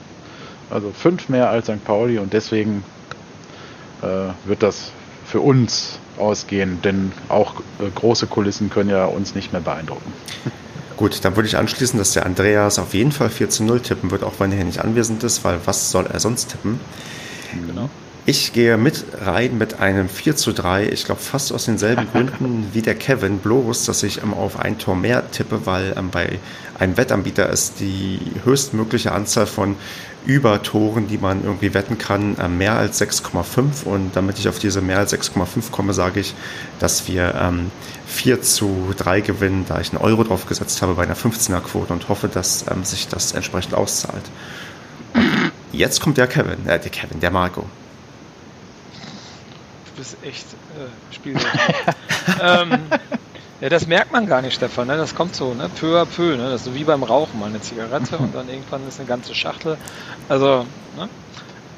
Also fünf mehr als St. Pauli und deswegen wird das für uns ausgehen, denn auch äh, große Kulissen können ja uns nicht mehr beeindrucken. <laughs> Gut, dann würde ich anschließen, dass der Andreas auf jeden Fall 4 zu 0 tippen wird, auch wenn er hier nicht anwesend ist, weil was soll er sonst tippen? Genau. Ich gehe mit rein mit einem 4 zu 3. Ich glaube fast aus denselben <laughs> Gründen wie der Kevin, bloß, dass ich ähm, auf ein Tor mehr tippe, weil ähm, bei einem Wettanbieter ist die höchstmögliche Anzahl von Übertoren, die man irgendwie wetten kann, äh, mehr als 6,5. Und damit ich auf diese mehr als 6,5 komme, sage ich, dass wir ähm, 4 zu 3 gewinnen, da ich einen Euro drauf gesetzt habe bei einer 15er Quote und hoffe, dass ähm, sich das entsprechend auszahlt. Und <laughs> jetzt kommt der Kevin, äh, der Kevin, der Marco bist echt äh, spielsüchtig. <laughs> ähm, ja, das merkt man gar nicht, Stefan. Ne? Das kommt so, ne? peu à peu. Ne? Das ist so wie beim Rauchen, mal eine Zigarette <laughs> und dann irgendwann ist eine ganze Schachtel. Also, ne?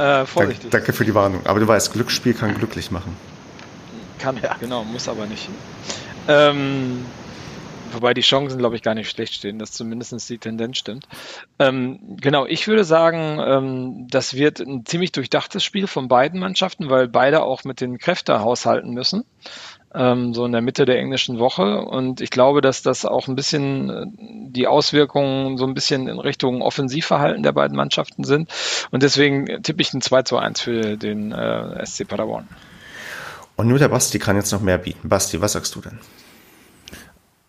Äh, vorsichtig. Danke, danke für die Warnung. Aber du weißt, Glücksspiel kann glücklich machen. Kann, ja. genau, muss aber nicht. Ähm, Wobei die Chancen, glaube ich, gar nicht schlecht stehen, dass zumindest die Tendenz stimmt. Ähm, genau, ich würde sagen, ähm, das wird ein ziemlich durchdachtes Spiel von beiden Mannschaften, weil beide auch mit den Kräften haushalten müssen. Ähm, so in der Mitte der englischen Woche. Und ich glaube, dass das auch ein bisschen äh, die Auswirkungen so ein bisschen in Richtung Offensivverhalten der beiden Mannschaften sind. Und deswegen tippe ich ein 2 zu 1 für den äh, SC Paderborn. Und nur der Basti kann jetzt noch mehr bieten. Basti, was sagst du denn?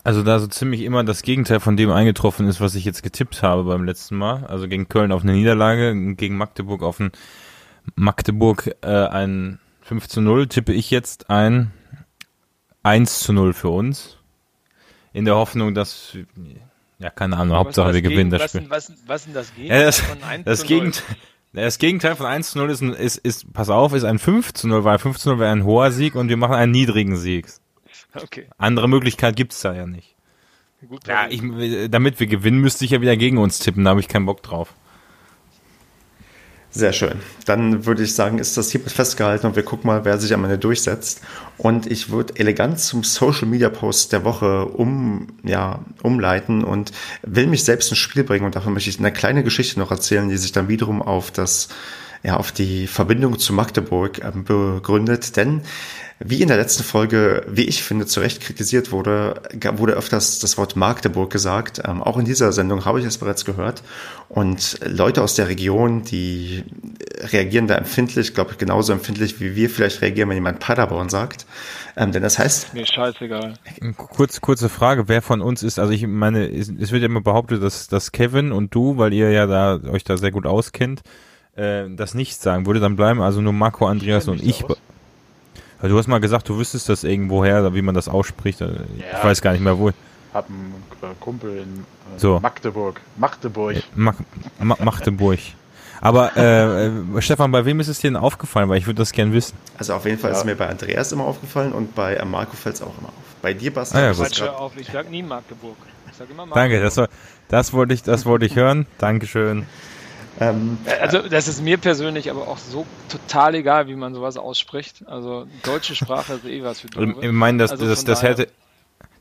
Also da so ziemlich immer das Gegenteil von dem eingetroffen ist, was ich jetzt getippt habe beim letzten Mal. Also gegen Köln auf eine Niederlage, gegen Magdeburg auf ein Magdeburg äh, ein 5 zu 0, tippe ich jetzt ein 1 zu 0 für uns. In der Hoffnung, dass ja, keine Ahnung, Hauptsache wir gewinnen das Spiel. Was, was, was denn das Gegenteil ja, das, von 1 das zu 0? Gegenteil, das Gegenteil von 1 zu 0 ist, ist, ist, pass auf, ist ein 5 zu 0, weil 5 zu 0 wäre ein hoher Sieg und wir machen einen niedrigen Sieg. Okay. Andere Möglichkeit gibt's da ja nicht. Gut, ja, ich, damit wir gewinnen, müsste ich ja wieder gegen uns tippen, da habe ich keinen Bock drauf. Sehr schön. Dann würde ich sagen, ist das hiermit festgehalten und wir gucken mal, wer sich am Ende durchsetzt. Und ich würde elegant zum Social Media Post der Woche um, ja, umleiten und will mich selbst ins Spiel bringen. Und dafür möchte ich eine kleine Geschichte noch erzählen, die sich dann wiederum auf das ja, auf die Verbindung zu Magdeburg ähm, begründet, denn wie in der letzten Folge, wie ich finde, zu Recht kritisiert wurde, wurde öfters das Wort Magdeburg gesagt. Ähm, auch in dieser Sendung habe ich es bereits gehört. Und Leute aus der Region, die reagieren da empfindlich, glaube ich, genauso empfindlich, wie wir vielleicht reagieren, wenn jemand Paderborn sagt. Ähm, denn das heißt. Mir scheißegal. Kurz, kurze Frage, wer von uns ist, also ich meine, es, es wird ja immer behauptet, dass, dass Kevin und du, weil ihr ja da euch da sehr gut auskennt, äh, das nicht sagen würde, dann bleiben also nur Marco, Andreas und ich. Aus. Du hast mal gesagt, du wüsstest das irgendwoher, wie man das ausspricht. Äh, ich ja, weiß gar nicht mehr wo. Hab einen äh, Kumpel in äh, so. Magdeburg. Magdeburg. Mag Ma Magdeburg. Aber äh, Stefan, bei wem ist es dir denn aufgefallen? Weil ich würde das gern wissen. Also auf jeden Fall ja. ist mir bei Andreas immer aufgefallen und bei Marco fällt es auch immer auf. Bei dir, Bastian, ah, ja, auf. Ich sag nie Magdeburg. Ich sag immer Magdeburg. Danke, das, war, das, wollte ich, das wollte ich hören. Dankeschön. Ähm, also das ist mir persönlich aber auch so total egal, wie man sowas ausspricht. Also deutsche Sprache ist eh was für Doofe. Ich meine, das, also das, das hätte...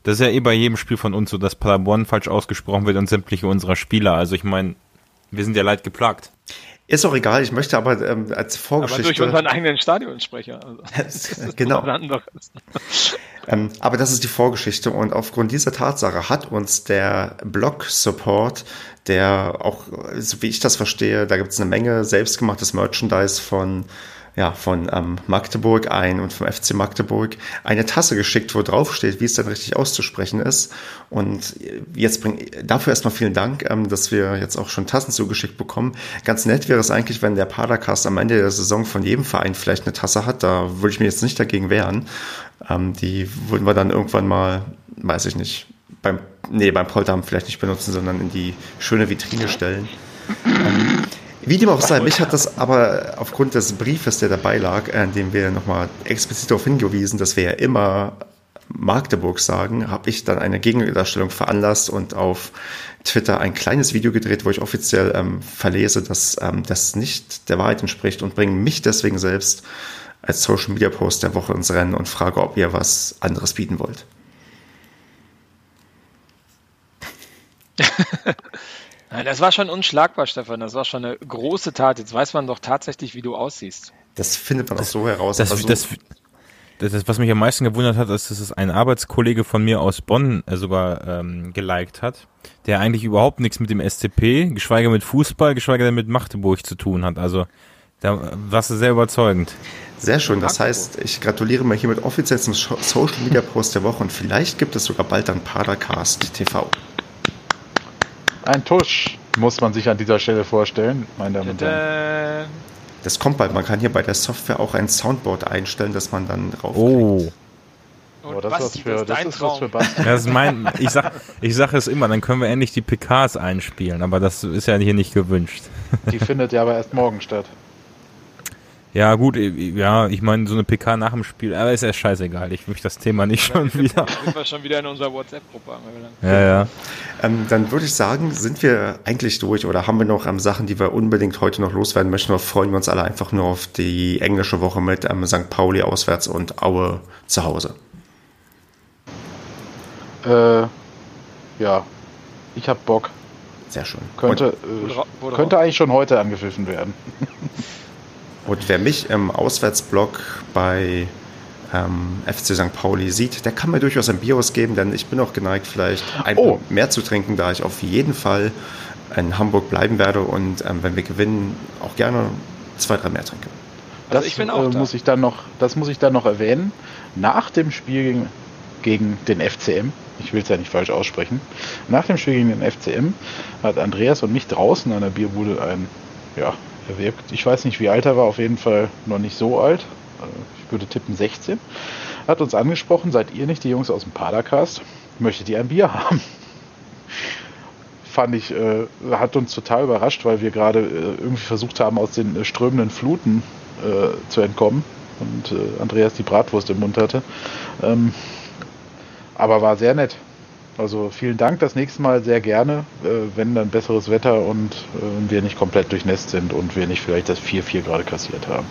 Das ist ja eh bei jedem Spiel von uns so, dass Paderborn falsch ausgesprochen wird und sämtliche unserer Spieler. Also ich meine, wir sind ja leid geplagt. Ist auch egal, ich möchte aber ähm, als Vorgeschichte... Aber durch unseren eigenen Stadionsprecher. Also, <laughs> genau. ähm, aber das ist die Vorgeschichte und aufgrund dieser Tatsache hat uns der Blog-Support, der auch, so wie ich das verstehe, da gibt es eine Menge selbstgemachtes Merchandise von ja, von ähm, Magdeburg ein und vom FC Magdeburg eine Tasse geschickt, wo drauf steht, wie es dann richtig auszusprechen ist. Und jetzt bring, dafür erstmal vielen Dank, ähm, dass wir jetzt auch schon Tassen zugeschickt bekommen. Ganz nett wäre es eigentlich, wenn der Padercast am Ende der Saison von jedem Verein vielleicht eine Tasse hat. Da würde ich mir jetzt nicht dagegen wehren. Ähm, die würden wir dann irgendwann mal, weiß ich nicht, beim, nee, beim Polterabend vielleicht nicht benutzen, sondern in die schöne Vitrine stellen. Ähm, wie dem auch sei, mich hat das aber aufgrund des Briefes, der dabei lag, äh, in dem wir nochmal explizit darauf hingewiesen, dass wir ja immer Magdeburg sagen, habe ich dann eine Gegendarstellung veranlasst und auf Twitter ein kleines Video gedreht, wo ich offiziell ähm, verlese, dass ähm, das nicht der Wahrheit entspricht und bringe mich deswegen selbst als Social Media Post der Woche ins Rennen und frage, ob ihr was anderes bieten wollt. <laughs> Das war schon unschlagbar, Stefan. Das war schon eine große Tat. Jetzt weiß man doch tatsächlich, wie du aussiehst. Das findet man auch so heraus. Das, so das, das, das, was mich am meisten gewundert hat, ist, dass es ein Arbeitskollege von mir aus Bonn äh, sogar ähm, geliked hat, der eigentlich überhaupt nichts mit dem SCP, geschweige mit Fußball, geschweige denn mit Magdeburg zu tun hat. Also da warst du sehr überzeugend. Sehr schön. Das heißt, ich gratuliere mal hiermit offiziell zum Social Media Post der Woche und vielleicht gibt es sogar bald dann Padercast TV. Ein Tusch, muss man sich an dieser Stelle vorstellen, meine Damen und Herren. Das kommt bald. Man kann hier bei der Software auch ein Soundboard einstellen, dass man dann drauf Oh. Oh, das, Basti, ist, für, das, das ist was für Basti. Das ist mein, ich sag, ich sag es immer, dann können wir endlich die PKs einspielen, aber das ist ja hier nicht gewünscht. Die findet ja aber erst morgen statt. Ja, gut, ja, ich meine, so eine PK nach dem Spiel, aber ist ja scheißegal. Ich möchte das Thema nicht schon wieder. Sind wir schon wieder in unserer WhatsApp-Gruppe Ja, ja. Ähm, dann würde ich sagen, sind wir eigentlich durch oder haben wir noch ähm, Sachen, die wir unbedingt heute noch loswerden möchten? Oder freuen wir uns alle einfach nur auf die englische Woche mit ähm, St. Pauli auswärts und Aue zu Hause? Äh, ja, ich hab Bock. Sehr schön. Könnte, äh, könnte eigentlich schon heute angepfiffen werden. <laughs> Und wer mich im Auswärtsblock bei ähm, FC St. Pauli sieht, der kann mir durchaus ein Bier ausgeben, denn ich bin auch geneigt, vielleicht ein oh. mehr zu trinken, da ich auf jeden Fall in Hamburg bleiben werde und ähm, wenn wir gewinnen, auch gerne zwei, drei mehr trinke. Das also ich bin auch äh, da. muss ich dann noch, das muss ich dann noch erwähnen. Nach dem Spiel gegen, gegen den FCM, ich will es ja nicht falsch aussprechen, nach dem Spiel gegen den FCM hat Andreas und mich draußen an der Bierbude ein ja, er wirkt, ich weiß nicht, wie alt er war, auf jeden Fall noch nicht so alt. Äh, ich würde tippen 16. Hat uns angesprochen, seid ihr nicht die Jungs aus dem Padercast? Möchtet ihr ein Bier <laughs> haben? Fand ich, äh, hat uns total überrascht, weil wir gerade äh, irgendwie versucht haben, aus den äh, strömenden Fluten äh, zu entkommen und äh, Andreas die Bratwurst im Mund hatte. Ähm, aber war sehr nett. Also vielen Dank, das nächste Mal sehr gerne, äh, wenn dann besseres Wetter und äh, wir nicht komplett durchnässt sind und wir nicht vielleicht das 4-4 gerade kassiert haben.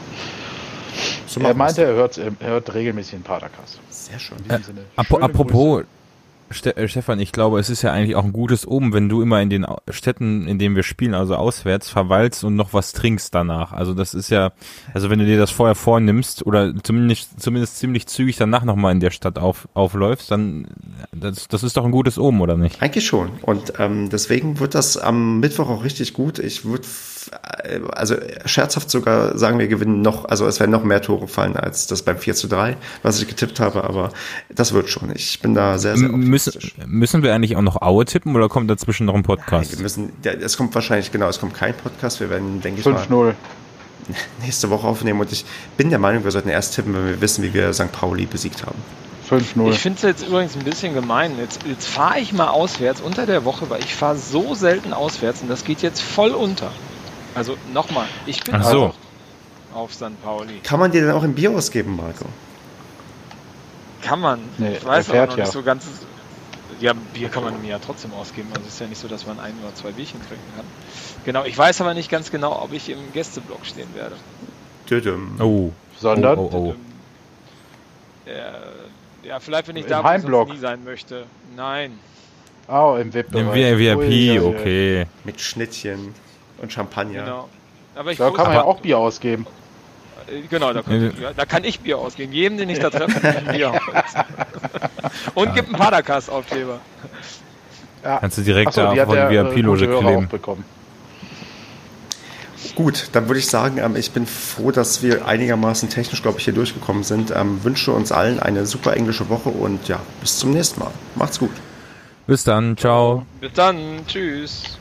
So er meinte, er hört, er hört regelmäßig den Padercast. Sehr schön. Äh, apropos, Ste äh, Stefan, ich glaube, es ist ja eigentlich auch ein gutes Oben, wenn du immer in den Städten, in denen wir spielen, also auswärts, verweilst und noch was trinkst danach. Also das ist ja, also wenn du dir das vorher vornimmst oder zumindest, zumindest ziemlich zügig danach nochmal in der Stadt auf, aufläufst, dann das, das ist doch ein gutes Oben, oder nicht? Eigentlich schon. Und ähm, deswegen wird das am Mittwoch auch richtig gut. Ich würde also scherzhaft sogar sagen, wir gewinnen noch, also es werden noch mehr Tore fallen als das beim 4 zu 3, was ich getippt habe, aber das wird schon. Ich bin da sehr, sehr optimistisch. Müssen, müssen wir eigentlich auch noch Aue tippen oder kommt dazwischen noch ein Podcast? Nein, wir müssen, es kommt wahrscheinlich, genau, es kommt kein Podcast. Wir werden, denke ich mal, 5-0 <laughs> nächste Woche aufnehmen und ich bin der Meinung, wir sollten erst tippen, wenn wir wissen, wie wir St. Pauli besiegt haben. 5-0. Ich finde es jetzt übrigens ein bisschen gemein. Jetzt, jetzt fahre ich mal auswärts unter der Woche, weil ich fahre so selten auswärts und das geht jetzt voll unter. Also nochmal, ich bin so. auch auf St. Pauli. Kann man dir denn auch ein Bier ausgeben, Marco? Kann man. Nee, ich weiß aber noch nicht ja. so ganz. Ja, Bier kann man mir ja trotzdem ausgeben. Also es ist ja nicht so, dass man ein oder zwei Bierchen trinken kann. Genau, ich weiß aber nicht ganz genau, ob ich im Gästeblock stehen werde. Düdüm. Oh. Sondern Oh, oh, oh. Äh, ja, vielleicht wenn ich Im da wo ich Heimblock. nie sein möchte. Nein. Oh, im VIP. Im VIP, okay. Mit Schnittchen und Champagner. Genau. Aber ich Da kann man ja auch Bier ausgeben. Äh, Genau, da kann, ja, da kann ich Bier ausgeben. Jedem, den ich da treffe, kann ich ein Bier <laughs> ausgeben. Und gibt einen Padercast-Aufkleber. Ja. Kannst du direkt Achso, da die der äh, kleben. auch bekommen. Gut, dann würde ich sagen, ähm, ich bin froh, dass wir einigermaßen technisch, glaube ich, hier durchgekommen sind. Ähm, wünsche uns allen eine super englische Woche und ja, bis zum nächsten Mal. Macht's gut. Bis dann, ciao. Bis dann. Tschüss.